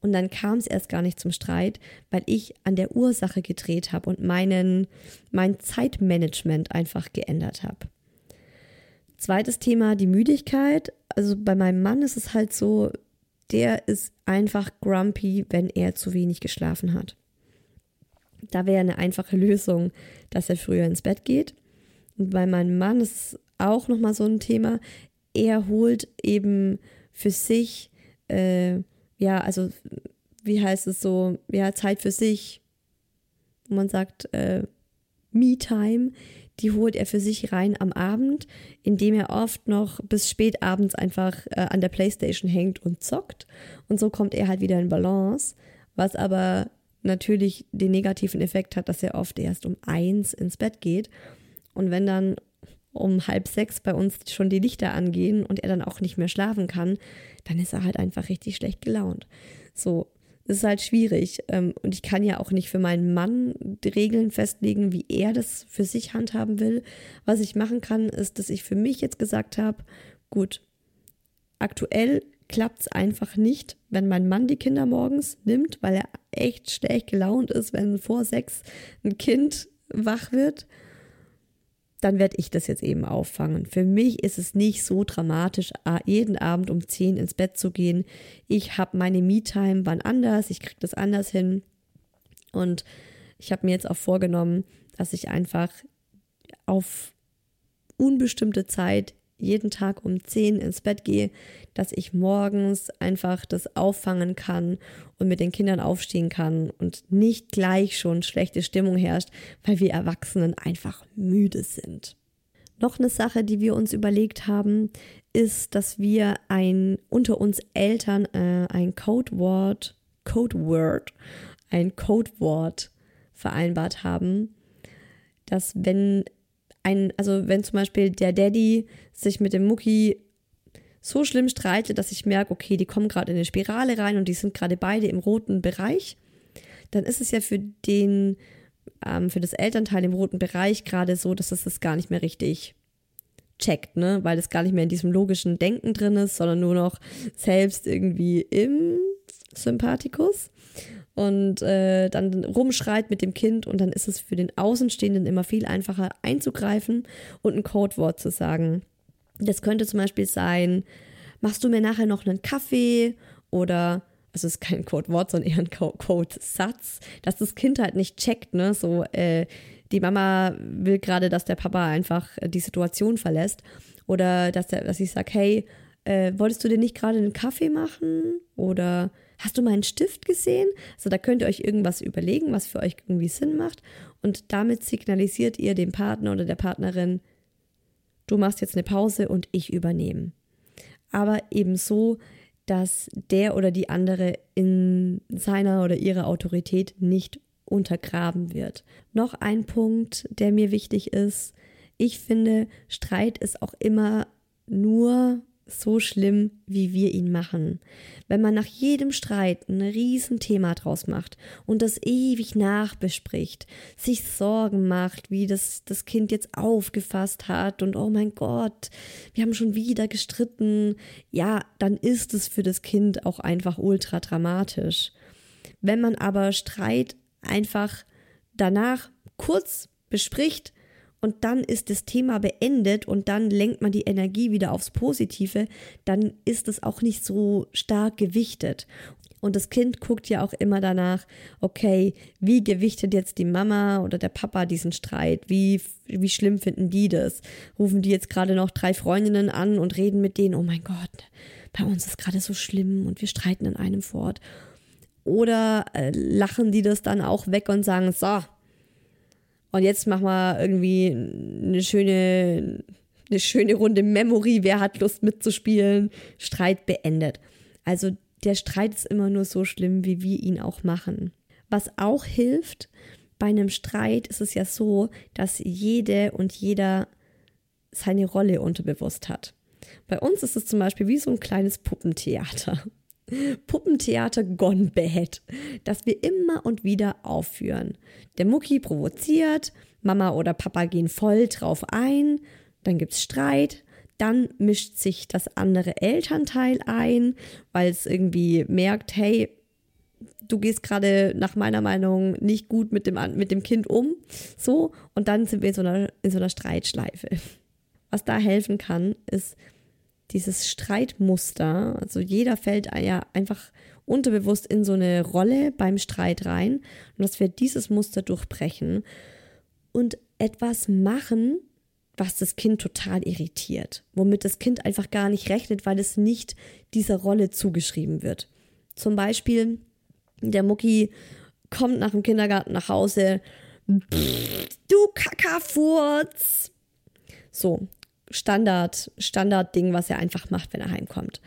[SPEAKER 1] Und dann kam es erst gar nicht zum Streit, weil ich an der Ursache gedreht habe und meinen, mein Zeitmanagement einfach geändert habe. Zweites Thema, die Müdigkeit. Also bei meinem Mann ist es halt so, der ist einfach grumpy, wenn er zu wenig geschlafen hat. Da wäre eine einfache Lösung, dass er früher ins Bett geht. Und bei meinem Mann ist auch nochmal so ein Thema. Er holt eben für sich, äh, ja, also wie heißt es so, ja, Zeit für sich. Man sagt äh, Me-Time die holt er für sich rein am Abend, indem er oft noch bis spät abends einfach äh, an der Playstation hängt und zockt. Und so kommt er halt wieder in Balance, was aber natürlich den negativen Effekt hat, dass er oft erst um eins ins Bett geht. Und wenn dann um halb sechs bei uns schon die Lichter angehen und er dann auch nicht mehr schlafen kann, dann ist er halt einfach richtig schlecht gelaunt. So, das ist halt schwierig. Ähm, und ich kann ja auch nicht für meinen Mann die Regeln festlegen, wie er das für sich handhaben will. Was ich machen kann, ist, dass ich für mich jetzt gesagt habe, gut, aktuell klappt es einfach nicht, wenn mein Mann die Kinder morgens nimmt, weil er echt schlecht gelaunt ist, wenn vor sechs ein Kind wach wird dann werde ich das jetzt eben auffangen. Für mich ist es nicht so dramatisch, jeden Abend um 10 ins Bett zu gehen. Ich habe meine Me-Time wann anders, ich kriege das anders hin. Und ich habe mir jetzt auch vorgenommen, dass ich einfach auf unbestimmte Zeit jeden Tag um 10 ins Bett gehe, dass ich morgens einfach das auffangen kann und mit den Kindern aufstehen kann und nicht gleich schon schlechte Stimmung herrscht, weil wir Erwachsenen einfach müde sind. Noch eine Sache, die wir uns überlegt haben, ist, dass wir ein unter uns Eltern äh, ein Codewort, Codeword, ein Codewort vereinbart haben, dass wenn ein, also wenn zum Beispiel der Daddy sich mit dem Mucki so schlimm streitet, dass ich merke, okay, die kommen gerade in eine Spirale rein und die sind gerade beide im roten Bereich, dann ist es ja für den, ähm, für das Elternteil im roten Bereich gerade so, dass es das gar nicht mehr richtig checkt, ne, weil es gar nicht mehr in diesem logischen Denken drin ist, sondern nur noch selbst irgendwie im Sympathikus und äh, dann rumschreit mit dem Kind und dann ist es für den Außenstehenden immer viel einfacher einzugreifen und ein Codewort zu sagen. Das könnte zum Beispiel sein, machst du mir nachher noch einen Kaffee oder also es ist kein Codewort, sondern eher ein Codesatz, dass das Kind halt nicht checkt, ne? So, äh, die Mama will gerade, dass der Papa einfach die Situation verlässt. Oder dass, der, dass ich sage, hey, äh, wolltest du dir nicht gerade einen Kaffee machen? Oder hast du meinen Stift gesehen? Also da könnt ihr euch irgendwas überlegen, was für euch irgendwie Sinn macht. Und damit signalisiert ihr dem Partner oder der Partnerin, du machst jetzt eine Pause und ich übernehme. Aber eben so, dass der oder die andere in seiner oder ihrer Autorität nicht untergraben wird. Noch ein Punkt, der mir wichtig ist. Ich finde, Streit ist auch immer nur so schlimm, wie wir ihn machen. Wenn man nach jedem Streit ein Riesenthema draus macht und das ewig nachbespricht, sich Sorgen macht, wie das das Kind jetzt aufgefasst hat und oh mein Gott, wir haben schon wieder gestritten, ja, dann ist es für das Kind auch einfach ultra dramatisch. Wenn man aber Streit einfach danach kurz bespricht, und dann ist das Thema beendet und dann lenkt man die Energie wieder aufs Positive, dann ist es auch nicht so stark gewichtet. Und das Kind guckt ja auch immer danach, okay, wie gewichtet jetzt die Mama oder der Papa diesen Streit? Wie, wie schlimm finden die das? Rufen die jetzt gerade noch drei Freundinnen an und reden mit denen, oh mein Gott, bei uns ist gerade so schlimm und wir streiten in einem fort. Oder äh, lachen die das dann auch weg und sagen, so, und jetzt machen wir irgendwie eine schöne, eine schöne Runde Memory, wer hat Lust mitzuspielen, Streit beendet. Also der Streit ist immer nur so schlimm, wie wir ihn auch machen. Was auch hilft, bei einem Streit ist es ja so, dass jede und jeder seine Rolle unterbewusst hat. Bei uns ist es zum Beispiel wie so ein kleines Puppentheater. Puppentheater gone bad, das wir immer und wieder aufführen. Der Mucki provoziert, Mama oder Papa gehen voll drauf ein, dann gibt's Streit, dann mischt sich das andere Elternteil ein, weil es irgendwie merkt, hey, du gehst gerade nach meiner Meinung nicht gut mit dem, mit dem Kind um. So, und dann sind wir in so einer, in so einer Streitschleife. Was da helfen kann, ist dieses Streitmuster. Also jeder fällt ja einfach unterbewusst in so eine Rolle beim Streit rein. Und dass wir dieses Muster durchbrechen und etwas machen, was das Kind total irritiert, womit das Kind einfach gar nicht rechnet, weil es nicht dieser Rolle zugeschrieben wird. Zum Beispiel, der Mucki kommt nach dem Kindergarten nach Hause, du Kackerfurz. So, Standard, Standardding, was er einfach macht, wenn er heimkommt.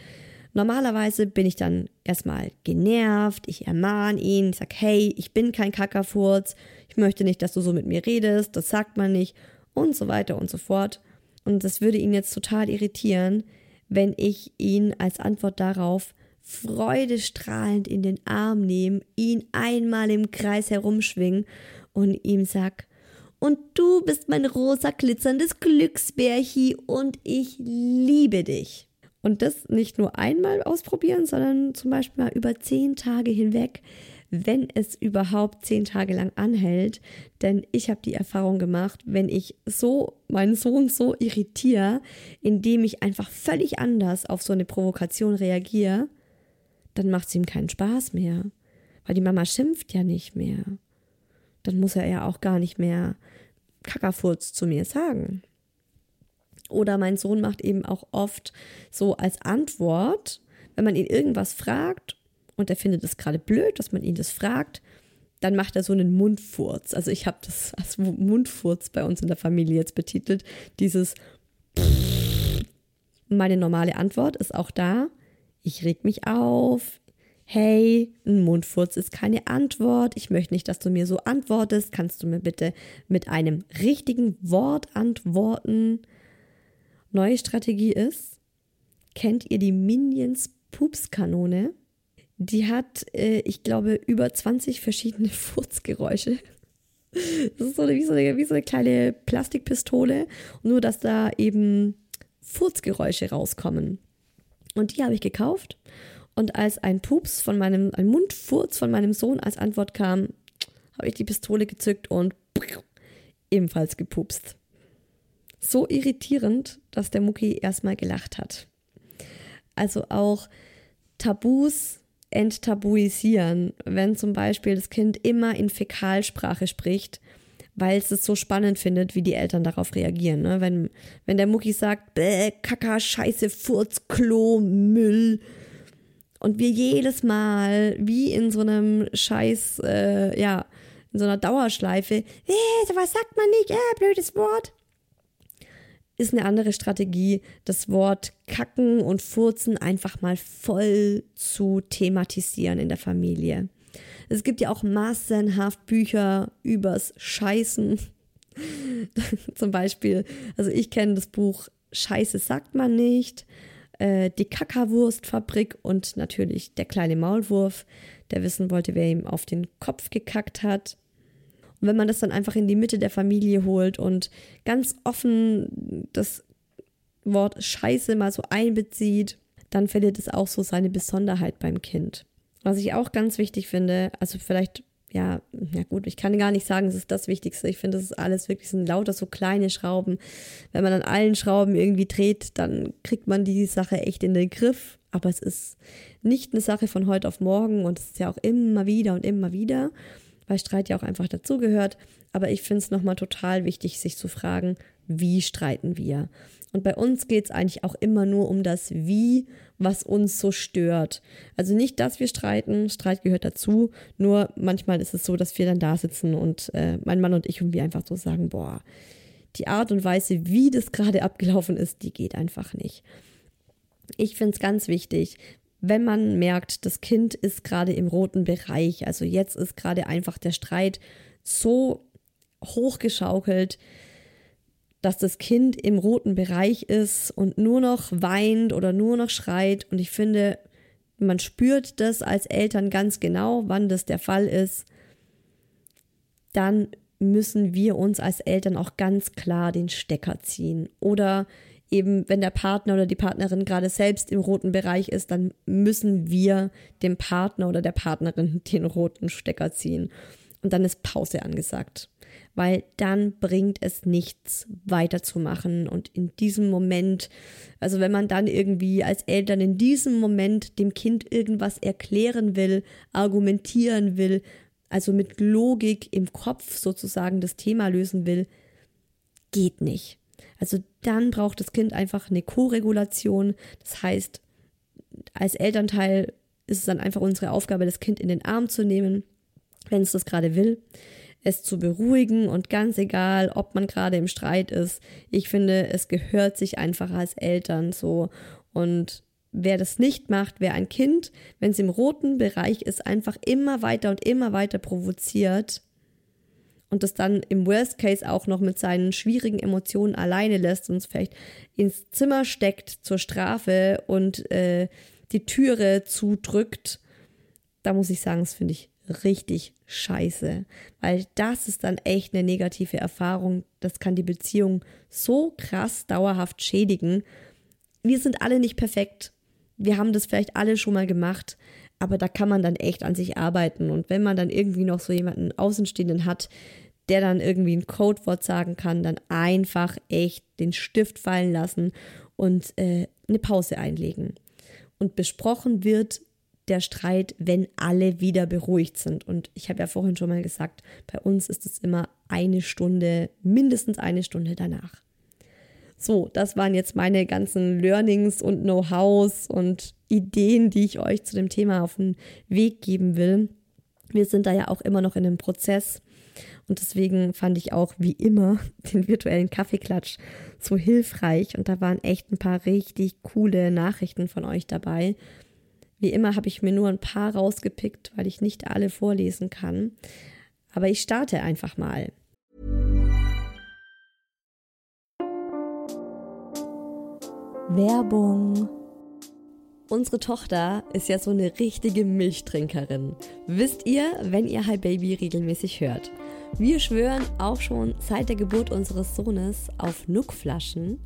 [SPEAKER 1] Normalerweise bin ich dann erstmal genervt, ich ermahne ihn, ich sage, hey, ich bin kein Kackerfurz, ich möchte nicht, dass du so mit mir redest, das sagt man nicht und so weiter und so fort. Und das würde ihn jetzt total irritieren, wenn ich ihn als Antwort darauf freudestrahlend in den Arm nehme, ihn einmal im Kreis herumschwingen und ihm sag, und du bist mein rosa glitzerndes Glücksbärchi und ich liebe dich. Und das nicht nur einmal ausprobieren, sondern zum Beispiel mal über zehn Tage hinweg, wenn es überhaupt zehn Tage lang anhält. Denn ich habe die Erfahrung gemacht, wenn ich so meinen Sohn so irritiere, indem ich einfach völlig anders auf so eine Provokation reagiere, dann macht es ihm keinen Spaß mehr. Weil die Mama schimpft ja nicht mehr dann muss er ja auch gar nicht mehr Kackerfurz zu mir sagen. Oder mein Sohn macht eben auch oft so als Antwort, wenn man ihn irgendwas fragt und er findet es gerade blöd, dass man ihn das fragt, dann macht er so einen Mundfurz. Also ich habe das als Mundfurz bei uns in der Familie jetzt betitelt. Dieses meine normale Antwort ist auch da. Ich reg mich auf, hey, ein Mundfurz ist keine Antwort, ich möchte nicht, dass du mir so antwortest, kannst du mir bitte mit einem richtigen Wort antworten? Neue Strategie ist, kennt ihr die Minions Pupskanone? Die hat, äh, ich glaube, über 20 verschiedene Furzgeräusche. Das ist so eine, wie, so eine, wie so eine kleine Plastikpistole, nur dass da eben Furzgeräusche rauskommen. Und die habe ich gekauft und als ein Pups von meinem, ein Mundfurz von meinem Sohn als Antwort kam, habe ich die Pistole gezückt und ebenfalls gepupst. So irritierend, dass der Mucki erstmal gelacht hat. Also auch Tabus enttabuisieren, wenn zum Beispiel das Kind immer in Fäkalsprache spricht, weil es es so spannend findet, wie die Eltern darauf reagieren. Ne? Wenn, wenn der Mucki sagt, Bäh, Kaka, Scheiße, Furz, Klo, Müll, und wir jedes Mal wie in so einem Scheiß, äh, ja, in so einer Dauerschleife, äh, was sagt man nicht, äh, blödes Wort, ist eine andere Strategie, das Wort Kacken und Furzen einfach mal voll zu thematisieren in der Familie. Es gibt ja auch massenhaft Bücher übers Scheißen. Zum Beispiel, also ich kenne das Buch Scheiße sagt man nicht äh, die Kackerwurstfabrik und natürlich der kleine Maulwurf, der wissen wollte, wer ihm auf den Kopf gekackt hat. Und wenn man das dann einfach in die Mitte der Familie holt und ganz offen das Wort Scheiße mal so einbezieht, dann verliert es auch so seine Besonderheit beim Kind. Was ich auch ganz wichtig finde, also vielleicht ja, ja gut, ich kann gar nicht sagen, es ist das Wichtigste. Ich finde, das ist alles wirklich sind lauter so kleine Schrauben. Wenn man an allen Schrauben irgendwie dreht, dann kriegt man die Sache echt in den Griff. Aber es ist nicht eine Sache von heute auf morgen und es ist ja auch immer wieder und immer wieder, weil Streit ja auch einfach dazugehört. Aber ich finde es nochmal total wichtig, sich zu fragen, wie streiten wir. Und bei uns geht es eigentlich auch immer nur um das Wie, was uns so stört. Also nicht, dass wir streiten, Streit gehört dazu, nur manchmal ist es so, dass wir dann da sitzen und äh, mein Mann und ich und wir einfach so sagen, boah, die Art und Weise, wie das gerade abgelaufen ist, die geht einfach nicht. Ich finde es ganz wichtig, wenn man merkt, das Kind ist gerade im roten Bereich, also jetzt ist gerade einfach der Streit so hochgeschaukelt, dass das Kind im roten Bereich ist und nur noch weint oder nur noch schreit. Und ich finde, man spürt das als Eltern ganz genau, wann das der Fall ist. Dann müssen wir uns als Eltern auch ganz klar den Stecker ziehen. Oder eben, wenn der Partner oder die Partnerin gerade selbst im roten Bereich ist, dann müssen wir dem Partner oder der Partnerin den roten Stecker ziehen. Und dann ist Pause angesagt weil dann bringt es nichts weiterzumachen. Und in diesem Moment, also wenn man dann irgendwie als Eltern in diesem Moment dem Kind irgendwas erklären will, argumentieren will, also mit Logik im Kopf sozusagen das Thema lösen will, geht nicht. Also dann braucht das Kind einfach eine Co-Regulation. Das heißt, als Elternteil ist es dann einfach unsere Aufgabe, das Kind in den Arm zu nehmen, wenn es das gerade will es zu beruhigen und ganz egal, ob man gerade im Streit ist, ich finde, es gehört sich einfach als Eltern so. Und wer das nicht macht, wer ein Kind, wenn es im roten Bereich ist, einfach immer weiter und immer weiter provoziert und das dann im Worst Case auch noch mit seinen schwierigen Emotionen alleine lässt und vielleicht ins Zimmer steckt zur Strafe und äh, die Türe zudrückt, da muss ich sagen, das finde ich richtig scheiße, weil das ist dann echt eine negative Erfahrung. Das kann die Beziehung so krass dauerhaft schädigen. Wir sind alle nicht perfekt. Wir haben das vielleicht alle schon mal gemacht, aber da kann man dann echt an sich arbeiten. Und wenn man dann irgendwie noch so jemanden Außenstehenden hat, der dann irgendwie ein Codewort sagen kann, dann einfach echt den Stift fallen lassen und äh, eine Pause einlegen. Und besprochen wird, der Streit, wenn alle wieder beruhigt sind. Und ich habe ja vorhin schon mal gesagt, bei uns ist es immer eine Stunde, mindestens eine Stunde danach. So, das waren jetzt meine ganzen Learnings und Know-hows und Ideen, die ich euch zu dem Thema auf den Weg geben will. Wir sind da ja auch immer noch in einem Prozess und deswegen fand ich auch wie immer den virtuellen Kaffeeklatsch so hilfreich und da waren echt ein paar richtig coole Nachrichten von euch dabei. Wie immer habe ich mir nur ein paar rausgepickt, weil ich nicht alle vorlesen kann. Aber ich starte einfach mal. Werbung. Unsere Tochter ist ja so eine richtige Milchtrinkerin. Wisst ihr, wenn ihr Hi Baby regelmäßig hört. Wir schwören auch schon seit der Geburt unseres Sohnes auf Nuckflaschen.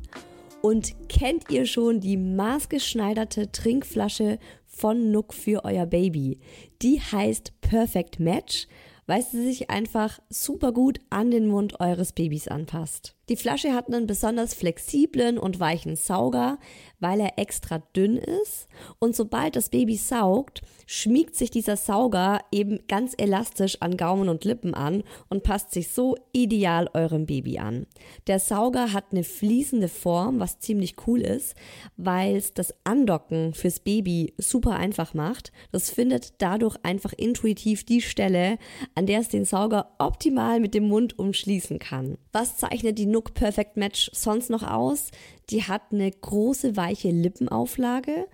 [SPEAKER 1] Und kennt ihr schon die maßgeschneiderte Trinkflasche von Nook für euer Baby. Die heißt Perfect Match, weil sie sich einfach super gut an den Mund eures Babys anpasst. Die Flasche hat einen besonders flexiblen und weichen Sauger, weil er extra dünn ist. Und sobald das Baby saugt, schmiegt sich dieser Sauger eben ganz elastisch an Gaumen und Lippen an und passt sich so ideal eurem Baby an. Der Sauger hat eine fließende Form, was ziemlich cool ist, weil es das Andocken fürs Baby super einfach macht. Das findet dadurch einfach intuitiv die Stelle, an der es den Sauger optimal mit dem Mund umschließen kann. Was zeichnet die Nook Perfect Match sonst noch aus? Die hat eine große weiche Lippenauflage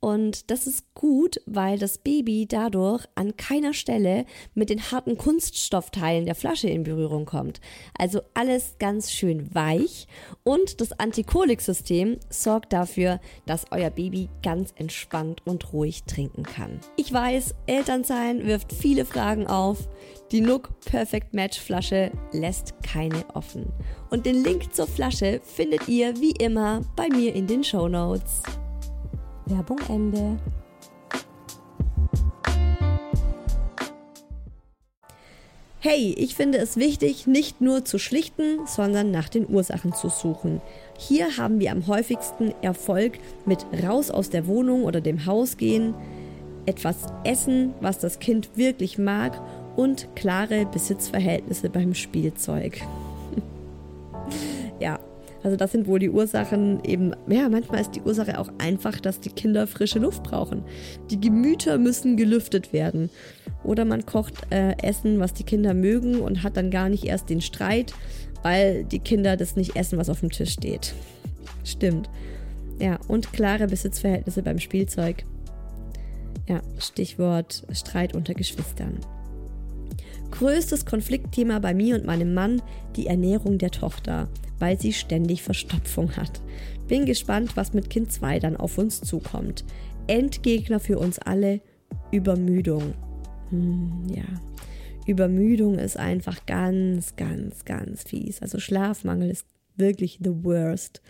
[SPEAKER 1] und das ist gut, weil das Baby dadurch an keiner Stelle mit den harten Kunststoffteilen der Flasche in Berührung kommt. Also alles ganz schön weich und das Antikolik-System sorgt dafür, dass euer Baby ganz entspannt und ruhig trinken kann. Ich weiß, Elternsein wirft viele Fragen auf. Die Nook Perfect Match Flasche lässt keine offen. Und den Link zur Flasche findet ihr wie immer bei mir in den Show Notes. Werbung Ende. Hey, ich finde es wichtig, nicht nur zu schlichten, sondern nach den Ursachen zu suchen. Hier haben wir am häufigsten Erfolg mit raus aus der Wohnung oder dem Haus gehen, etwas essen, was das Kind wirklich mag und klare Besitzverhältnisse beim Spielzeug. ja, Also das sind wohl die Ursachen eben, ja, manchmal ist die Ursache auch einfach, dass die Kinder frische Luft brauchen. Die Gemüter müssen gelüftet werden. Oder man kocht äh, Essen, was die Kinder mögen und hat dann gar nicht erst den Streit, weil die Kinder das nicht essen, was auf dem Tisch steht. Stimmt. Ja, und klare Besitzverhältnisse beim Spielzeug. Ja, Stichwort Streit unter Geschwistern. Größtes Konfliktthema bei mir und meinem Mann die Ernährung der Tochter, weil sie ständig Verstopfung hat. Bin gespannt, was mit Kind 2 dann auf uns zukommt. Endgegner für uns alle, Übermüdung. Hm, ja, Übermüdung ist einfach ganz, ganz, ganz fies. Also Schlafmangel ist wirklich the worst.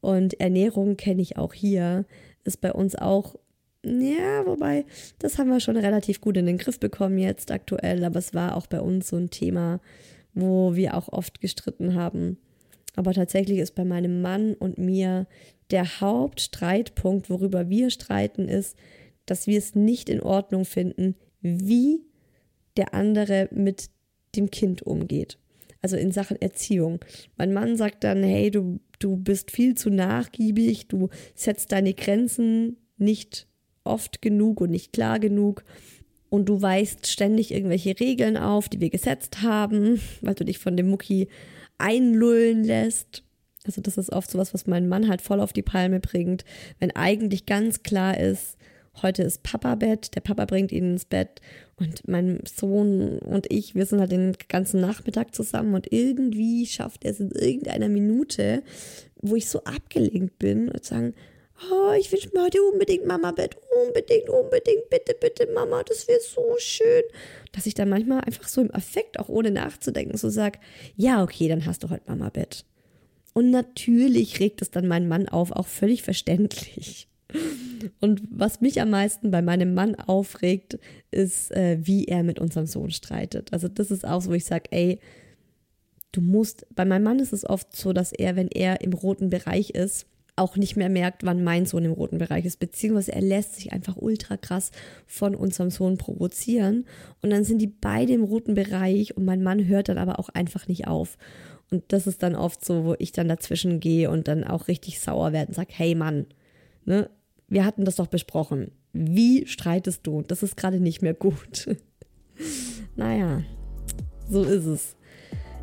[SPEAKER 1] Und Ernährung kenne ich auch hier, ist bei uns auch ja, wobei, das haben wir schon relativ gut in den Griff bekommen jetzt aktuell, aber es war auch bei uns so ein Thema, wo wir auch oft gestritten haben. Aber tatsächlich ist bei meinem Mann und mir der Hauptstreitpunkt, worüber wir streiten, ist, dass wir es nicht in Ordnung finden, wie der andere mit dem Kind umgeht. Also in Sachen Erziehung. Mein Mann sagt dann, hey, du, du bist viel zu nachgiebig, du setzt deine Grenzen nicht oft genug und nicht klar genug. Und du weist ständig irgendwelche Regeln auf, die wir gesetzt haben, weil du dich von dem Mucki einlullen lässt. Also das ist oft sowas, was mein Mann halt voll auf die Palme bringt, wenn eigentlich ganz klar ist, heute ist Papa Bett, der Papa bringt ihn ins Bett und mein Sohn und ich, wir sind halt den ganzen Nachmittag zusammen und irgendwie schafft er es in irgendeiner Minute, wo ich so abgelenkt bin und sagen, oh, ich wünsche mir heute unbedingt Mama-Bett, unbedingt, unbedingt, bitte, bitte, Mama, das wäre so schön. Dass ich dann manchmal einfach so im Affekt, auch ohne nachzudenken, so sage, ja, okay, dann hast du heute Mama-Bett. Und natürlich regt es dann meinen Mann auf, auch völlig verständlich. Und was mich am meisten bei meinem Mann aufregt, ist, äh, wie er mit unserem Sohn streitet. Also das ist auch so, wo ich sage, ey, du musst, bei meinem Mann ist es oft so, dass er, wenn er im roten Bereich ist, auch nicht mehr merkt, wann mein Sohn im roten Bereich ist, beziehungsweise er lässt sich einfach ultra krass von unserem Sohn provozieren und dann sind die beide im roten Bereich und mein Mann hört dann aber auch einfach nicht auf. Und das ist dann oft so, wo ich dann dazwischen gehe und dann auch richtig sauer werde und sage, hey Mann, ne, wir hatten das doch besprochen. Wie streitest du? Das ist gerade nicht mehr gut. naja, so ist es.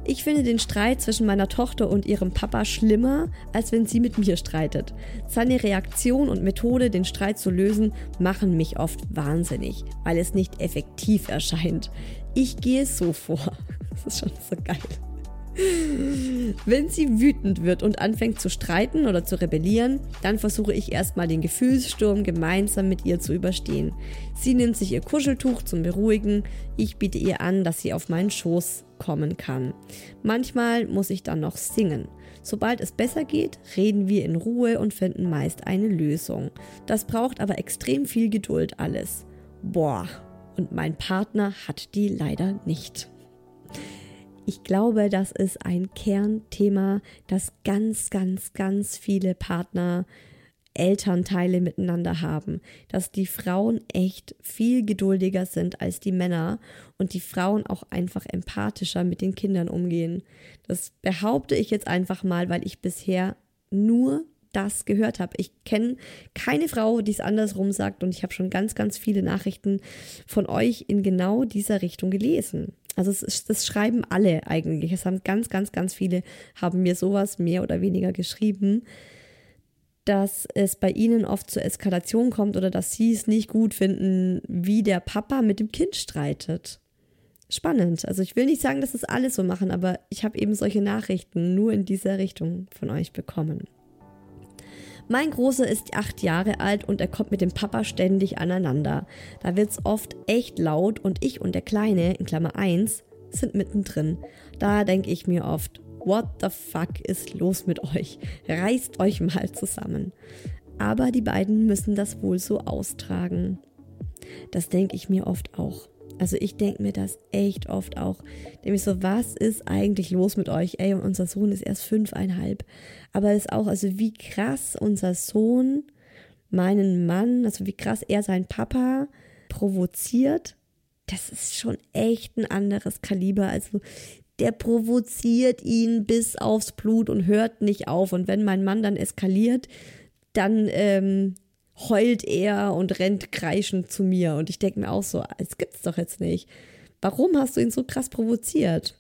[SPEAKER 1] Ich finde den Streit zwischen meiner Tochter und ihrem Papa schlimmer, als wenn sie mit mir streitet. Seine Reaktion und Methode, den Streit zu lösen, machen mich oft wahnsinnig, weil es nicht effektiv erscheint. Ich gehe so vor. Das ist schon so geil. Wenn sie wütend wird und anfängt zu streiten oder zu rebellieren, dann versuche ich erstmal den Gefühlssturm gemeinsam mit ihr zu überstehen. Sie nimmt sich ihr Kuscheltuch zum Beruhigen, ich biete ihr an, dass sie auf meinen Schoß kommen kann. Manchmal muss ich dann noch singen. Sobald es besser geht, reden wir in Ruhe und finden meist eine Lösung. Das braucht aber extrem viel Geduld alles. Boah, und mein Partner hat die leider nicht. Ich glaube, das ist ein Kernthema, das ganz, ganz, ganz viele Partner, Elternteile miteinander haben, dass die Frauen echt viel geduldiger sind als die Männer und die Frauen auch einfach empathischer mit den Kindern umgehen. Das behaupte ich jetzt einfach mal, weil ich bisher nur das gehört habe. Ich kenne keine Frau, die es andersrum sagt und ich habe schon ganz, ganz viele Nachrichten von euch in genau dieser Richtung gelesen. Also es das schreiben alle eigentlich. Es haben ganz, ganz, ganz viele haben mir sowas mehr oder weniger geschrieben, dass es bei ihnen oft zur Eskalation kommt oder dass sie es nicht gut finden, wie der Papa mit dem Kind streitet. Spannend. Also ich will nicht sagen, dass es alle so machen, aber ich habe eben solche Nachrichten nur in dieser Richtung von euch bekommen. Mein Großer ist acht Jahre alt und er kommt mit dem Papa ständig aneinander. Da wird's oft echt laut und ich und der Kleine, in Klammer 1, sind mittendrin. Da denke ich mir oft, what the fuck ist los mit euch? Reißt euch mal zusammen. Aber die beiden müssen das wohl so austragen. Das denke ich mir oft auch. Also ich denke mir das echt oft auch. Nämlich so, was ist eigentlich los mit euch? Ey, und unser Sohn ist erst fünfeinhalb. Aber es ist auch, also wie krass unser Sohn meinen Mann, also wie krass er seinen Papa provoziert, das ist schon echt ein anderes Kaliber. Also der provoziert ihn bis aufs Blut und hört nicht auf. Und wenn mein Mann dann eskaliert, dann ähm, heult er und rennt kreischend zu mir. Und ich denke mir auch so, es gibt's doch jetzt nicht. Warum hast du ihn so krass provoziert?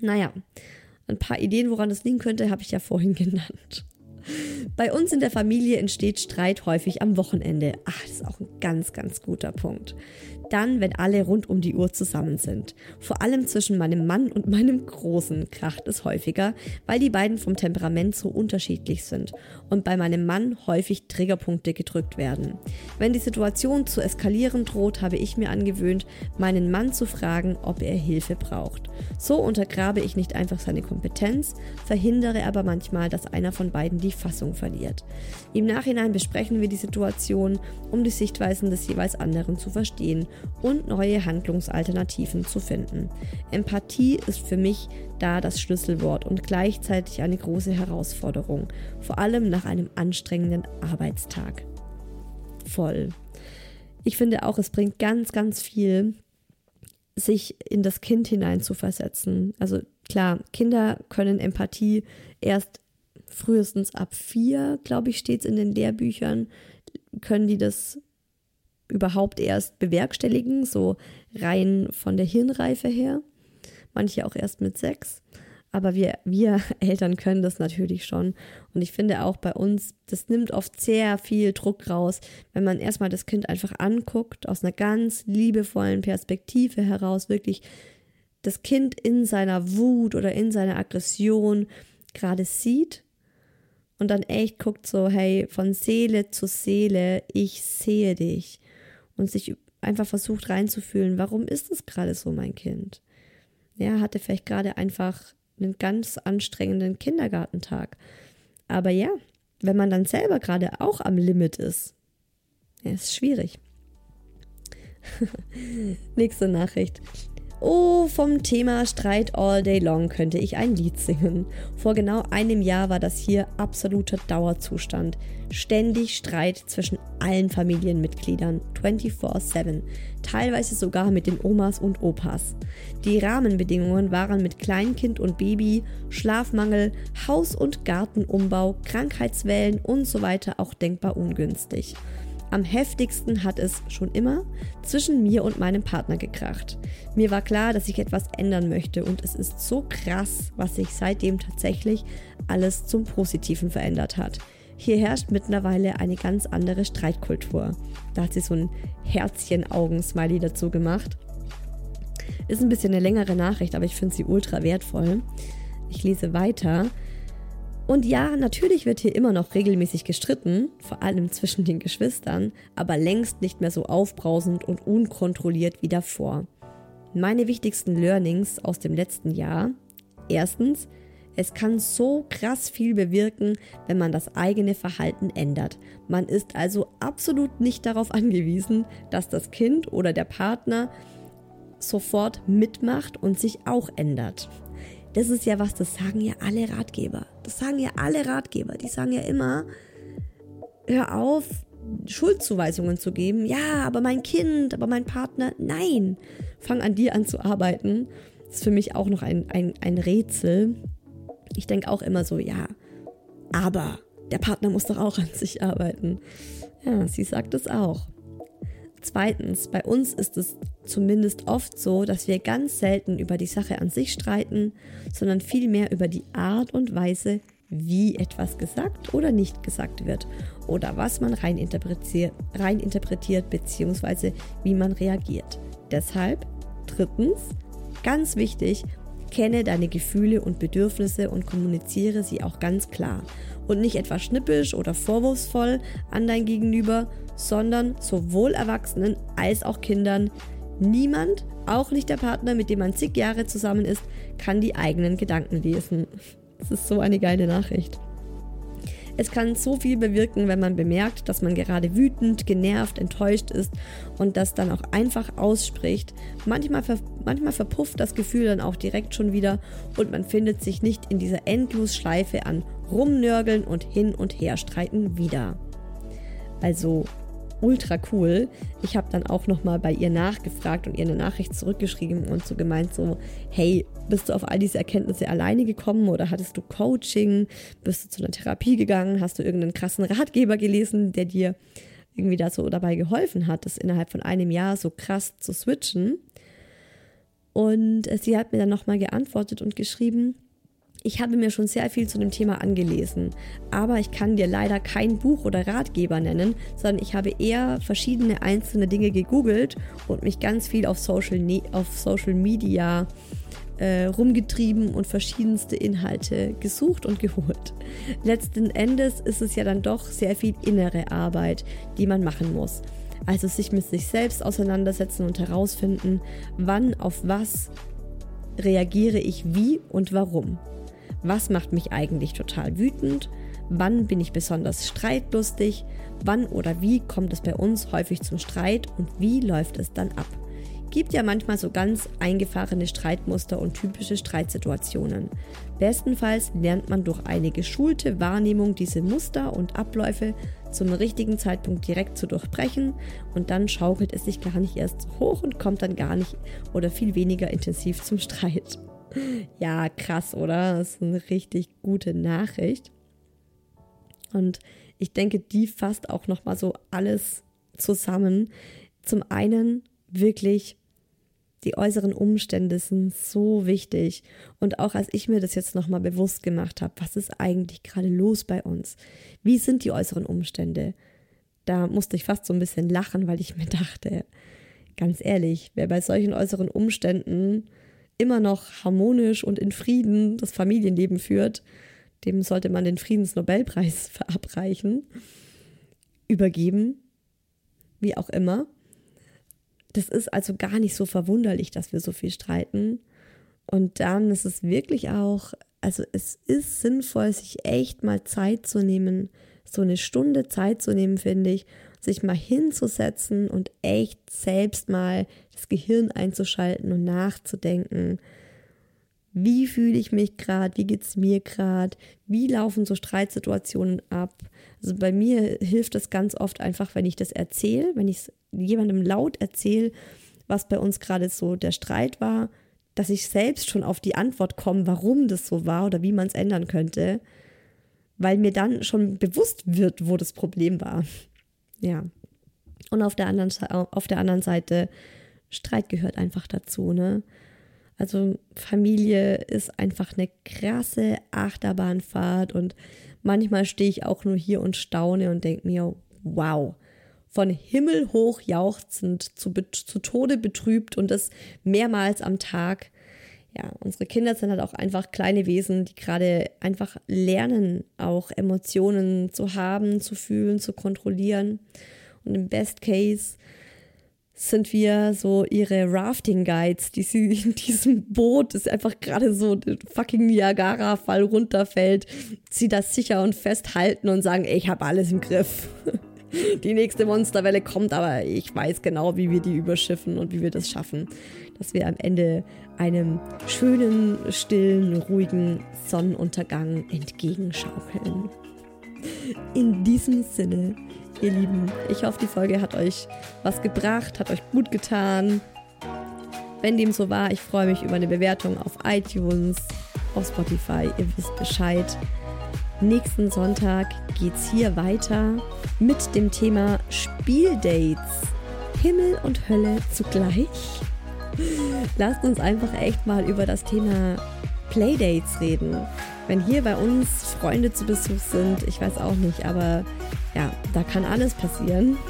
[SPEAKER 1] Naja, ein paar Ideen, woran das liegen könnte, habe ich ja vorhin genannt. Bei uns in der Familie entsteht Streit häufig am Wochenende. Ach, das ist auch ein ganz, ganz guter Punkt dann, wenn alle rund um die Uhr zusammen sind. Vor allem zwischen meinem Mann und meinem Großen kracht es häufiger, weil die beiden vom Temperament so unterschiedlich sind und bei meinem Mann häufig Triggerpunkte gedrückt werden. Wenn die Situation zu eskalieren droht, habe ich mir angewöhnt, meinen Mann zu fragen, ob er Hilfe braucht. So untergrabe ich nicht einfach seine Kompetenz, verhindere aber manchmal, dass einer von beiden die Fassung verliert. Im Nachhinein besprechen wir die Situation, um die Sichtweisen des jeweils anderen zu verstehen und neue Handlungsalternativen zu finden. Empathie ist für mich da das Schlüsselwort und gleichzeitig eine große Herausforderung, vor allem nach einem anstrengenden Arbeitstag. Voll. Ich finde auch, es bringt ganz, ganz viel, sich in das Kind hineinzuversetzen. Also klar, Kinder können Empathie erst frühestens ab vier, glaube ich, steht es in den Lehrbüchern, können die das überhaupt erst bewerkstelligen, so rein von der Hirnreife her. Manche auch erst mit sechs. Aber wir, wir Eltern können das natürlich schon. Und ich finde auch bei uns, das nimmt oft sehr viel Druck raus, wenn man erstmal das Kind einfach anguckt, aus einer ganz liebevollen Perspektive heraus, wirklich das Kind in seiner Wut oder in seiner Aggression gerade sieht und dann echt guckt so, hey, von Seele zu Seele, ich sehe dich und sich einfach versucht reinzufühlen, warum ist es gerade so, mein Kind? Ja, hatte vielleicht gerade einfach einen ganz anstrengenden Kindergartentag. Aber ja, wenn man dann selber gerade auch am Limit ist, ja, ist schwierig. Nächste Nachricht. Oh, vom Thema Streit all day long könnte ich ein Lied singen. Vor genau einem Jahr war das hier absoluter Dauerzustand. Ständig Streit zwischen allen Familienmitgliedern, 24-7, teilweise sogar mit den Omas und Opas. Die Rahmenbedingungen waren mit Kleinkind und Baby, Schlafmangel, Haus- und Gartenumbau, Krankheitswellen und so weiter auch denkbar ungünstig. Am heftigsten hat es schon immer zwischen mir und meinem Partner gekracht. Mir war klar, dass ich etwas ändern möchte und es ist so krass, was sich seitdem tatsächlich alles zum Positiven verändert hat. Hier herrscht mittlerweile eine ganz andere Streitkultur. Da hat sie so ein Herzchen-Augen-Smiley dazu gemacht. Ist ein bisschen eine längere Nachricht, aber ich finde sie ultra wertvoll. Ich lese weiter. Und ja, natürlich wird hier immer noch regelmäßig gestritten, vor allem zwischen den Geschwistern, aber längst nicht mehr so aufbrausend und unkontrolliert wie davor. Meine wichtigsten Learnings aus dem letzten Jahr. Erstens, es kann so krass viel bewirken, wenn man das eigene Verhalten ändert. Man ist also absolut nicht darauf angewiesen, dass das Kind oder der Partner sofort mitmacht und sich auch ändert. Das ist ja was, das sagen ja alle Ratgeber. Das sagen ja alle Ratgeber. Die sagen ja immer, hör auf, Schuldzuweisungen zu geben. Ja, aber mein Kind, aber mein Partner. Nein, fang an dir an zu arbeiten. Das ist für mich auch noch ein, ein, ein Rätsel. Ich denke auch immer so, ja, aber der Partner muss doch auch an sich arbeiten. Ja, sie sagt es auch. Zweitens, bei uns ist es zumindest oft so, dass wir ganz selten über die Sache an sich streiten, sondern vielmehr über die Art und Weise, wie etwas gesagt oder nicht gesagt wird oder was man reininterpretiert, reininterpretiert bzw. wie man reagiert. Deshalb, drittens, ganz wichtig, kenne deine Gefühle und Bedürfnisse und kommuniziere sie auch ganz klar und nicht etwa schnippisch oder vorwurfsvoll an dein Gegenüber, sondern sowohl Erwachsenen als auch Kindern. Niemand, auch nicht der Partner, mit dem man zig Jahre zusammen ist, kann die eigenen Gedanken lesen. Das ist so eine geile Nachricht. Es kann so viel bewirken, wenn man bemerkt, dass man gerade wütend, genervt, enttäuscht ist und das dann auch einfach ausspricht. Manchmal, ver manchmal verpufft das Gefühl dann auch direkt schon wieder und man findet sich nicht in dieser Endlosschleife an Rumnörgeln und hin und her streiten wieder. Also ultra cool. Ich habe dann auch nochmal bei ihr nachgefragt und ihr eine Nachricht zurückgeschrieben und so gemeint so, hey, bist du auf all diese Erkenntnisse alleine gekommen oder hattest du Coaching? Bist du zu einer Therapie gegangen? Hast du irgendeinen krassen Ratgeber gelesen, der dir irgendwie da so dabei geholfen hat, das innerhalb von einem Jahr so krass zu switchen? Und sie hat mir dann nochmal geantwortet und geschrieben, ich habe mir schon sehr viel zu dem Thema angelesen, aber ich kann dir leider kein Buch oder Ratgeber nennen, sondern ich habe eher verschiedene einzelne Dinge gegoogelt und mich ganz viel auf Social, ne auf Social Media äh, rumgetrieben und verschiedenste Inhalte gesucht und geholt. Letzten Endes ist es ja dann doch sehr viel innere Arbeit, die man machen muss. Also sich mit sich selbst auseinandersetzen und herausfinden, wann auf was reagiere ich wie und warum. Was macht mich eigentlich total wütend? Wann bin ich besonders streitlustig? Wann oder wie kommt es bei uns häufig zum Streit und wie läuft es dann ab? Gibt ja manchmal so ganz eingefahrene Streitmuster und typische Streitsituationen. Bestenfalls lernt man durch eine geschulte Wahrnehmung diese Muster und Abläufe zum richtigen Zeitpunkt direkt zu durchbrechen und dann schaukelt es sich gar nicht erst hoch und kommt dann gar nicht oder viel weniger intensiv zum Streit. Ja, krass, oder? Das ist eine richtig gute Nachricht. Und ich denke, die fasst auch noch mal so alles zusammen. Zum einen wirklich die äußeren Umstände sind so wichtig. Und auch als ich mir das jetzt nochmal bewusst gemacht habe, was ist eigentlich gerade los bei uns? Wie sind die äußeren Umstände? Da musste ich fast so ein bisschen lachen, weil ich mir dachte, ganz ehrlich, wer bei solchen äußeren Umständen immer noch harmonisch und in Frieden das Familienleben führt, dem sollte man den Friedensnobelpreis verabreichen, übergeben, wie auch immer. Das ist also gar nicht so verwunderlich, dass wir so viel streiten. Und dann ist es wirklich auch, also es ist sinnvoll, sich echt mal Zeit zu nehmen, so eine Stunde Zeit zu nehmen, finde ich, sich mal hinzusetzen und echt selbst mal das Gehirn einzuschalten und nachzudenken. Wie fühle ich mich gerade? Wie geht es mir gerade? Wie laufen so Streitsituationen ab? Also bei mir hilft es ganz oft einfach, wenn ich das erzähle, wenn ich es jemandem laut erzähle, was bei uns gerade so der Streit war, dass ich selbst schon auf die Antwort komme, warum das so war oder wie man es ändern könnte, weil mir dann schon bewusst wird, wo das Problem war. Ja. Und auf der anderen, auf der anderen Seite, Streit gehört einfach dazu, ne? Also Familie ist einfach eine krasse Achterbahnfahrt und manchmal stehe ich auch nur hier und staune und denke mir, wow, von Himmel hoch jauchzend, zu, zu Tode betrübt und das mehrmals am Tag. Ja, unsere Kinder sind halt auch einfach kleine Wesen, die gerade einfach lernen, auch Emotionen zu haben, zu fühlen, zu kontrollieren. Und im Best Case sind wir so ihre Rafting-Guides, die sie in diesem Boot, das einfach gerade so der fucking Niagara-Fall runterfällt, sie das sicher und festhalten und sagen, ich habe alles im Griff. Die nächste Monsterwelle kommt, aber ich weiß genau, wie wir die überschiffen und wie wir das schaffen, dass wir am Ende einem schönen, stillen, ruhigen Sonnenuntergang entgegenschaukeln. In diesem Sinne ihr Lieben. Ich hoffe, die Folge hat euch was gebracht, hat euch gut getan. Wenn dem so war, ich freue mich über eine Bewertung auf iTunes, auf Spotify. Ihr wisst Bescheid. Nächsten Sonntag geht's hier weiter mit dem Thema Spieldates. Himmel und Hölle zugleich. Lasst uns einfach echt mal über das Thema Playdates reden. Wenn hier bei uns Freunde zu Besuch sind, ich weiß auch nicht, aber ja, da kann alles passieren.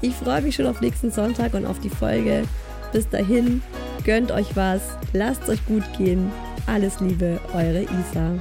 [SPEAKER 1] Ich freue mich schon auf nächsten Sonntag und auf die Folge. Bis dahin, gönnt euch was, lasst es euch gut gehen. Alles Liebe, eure Isa.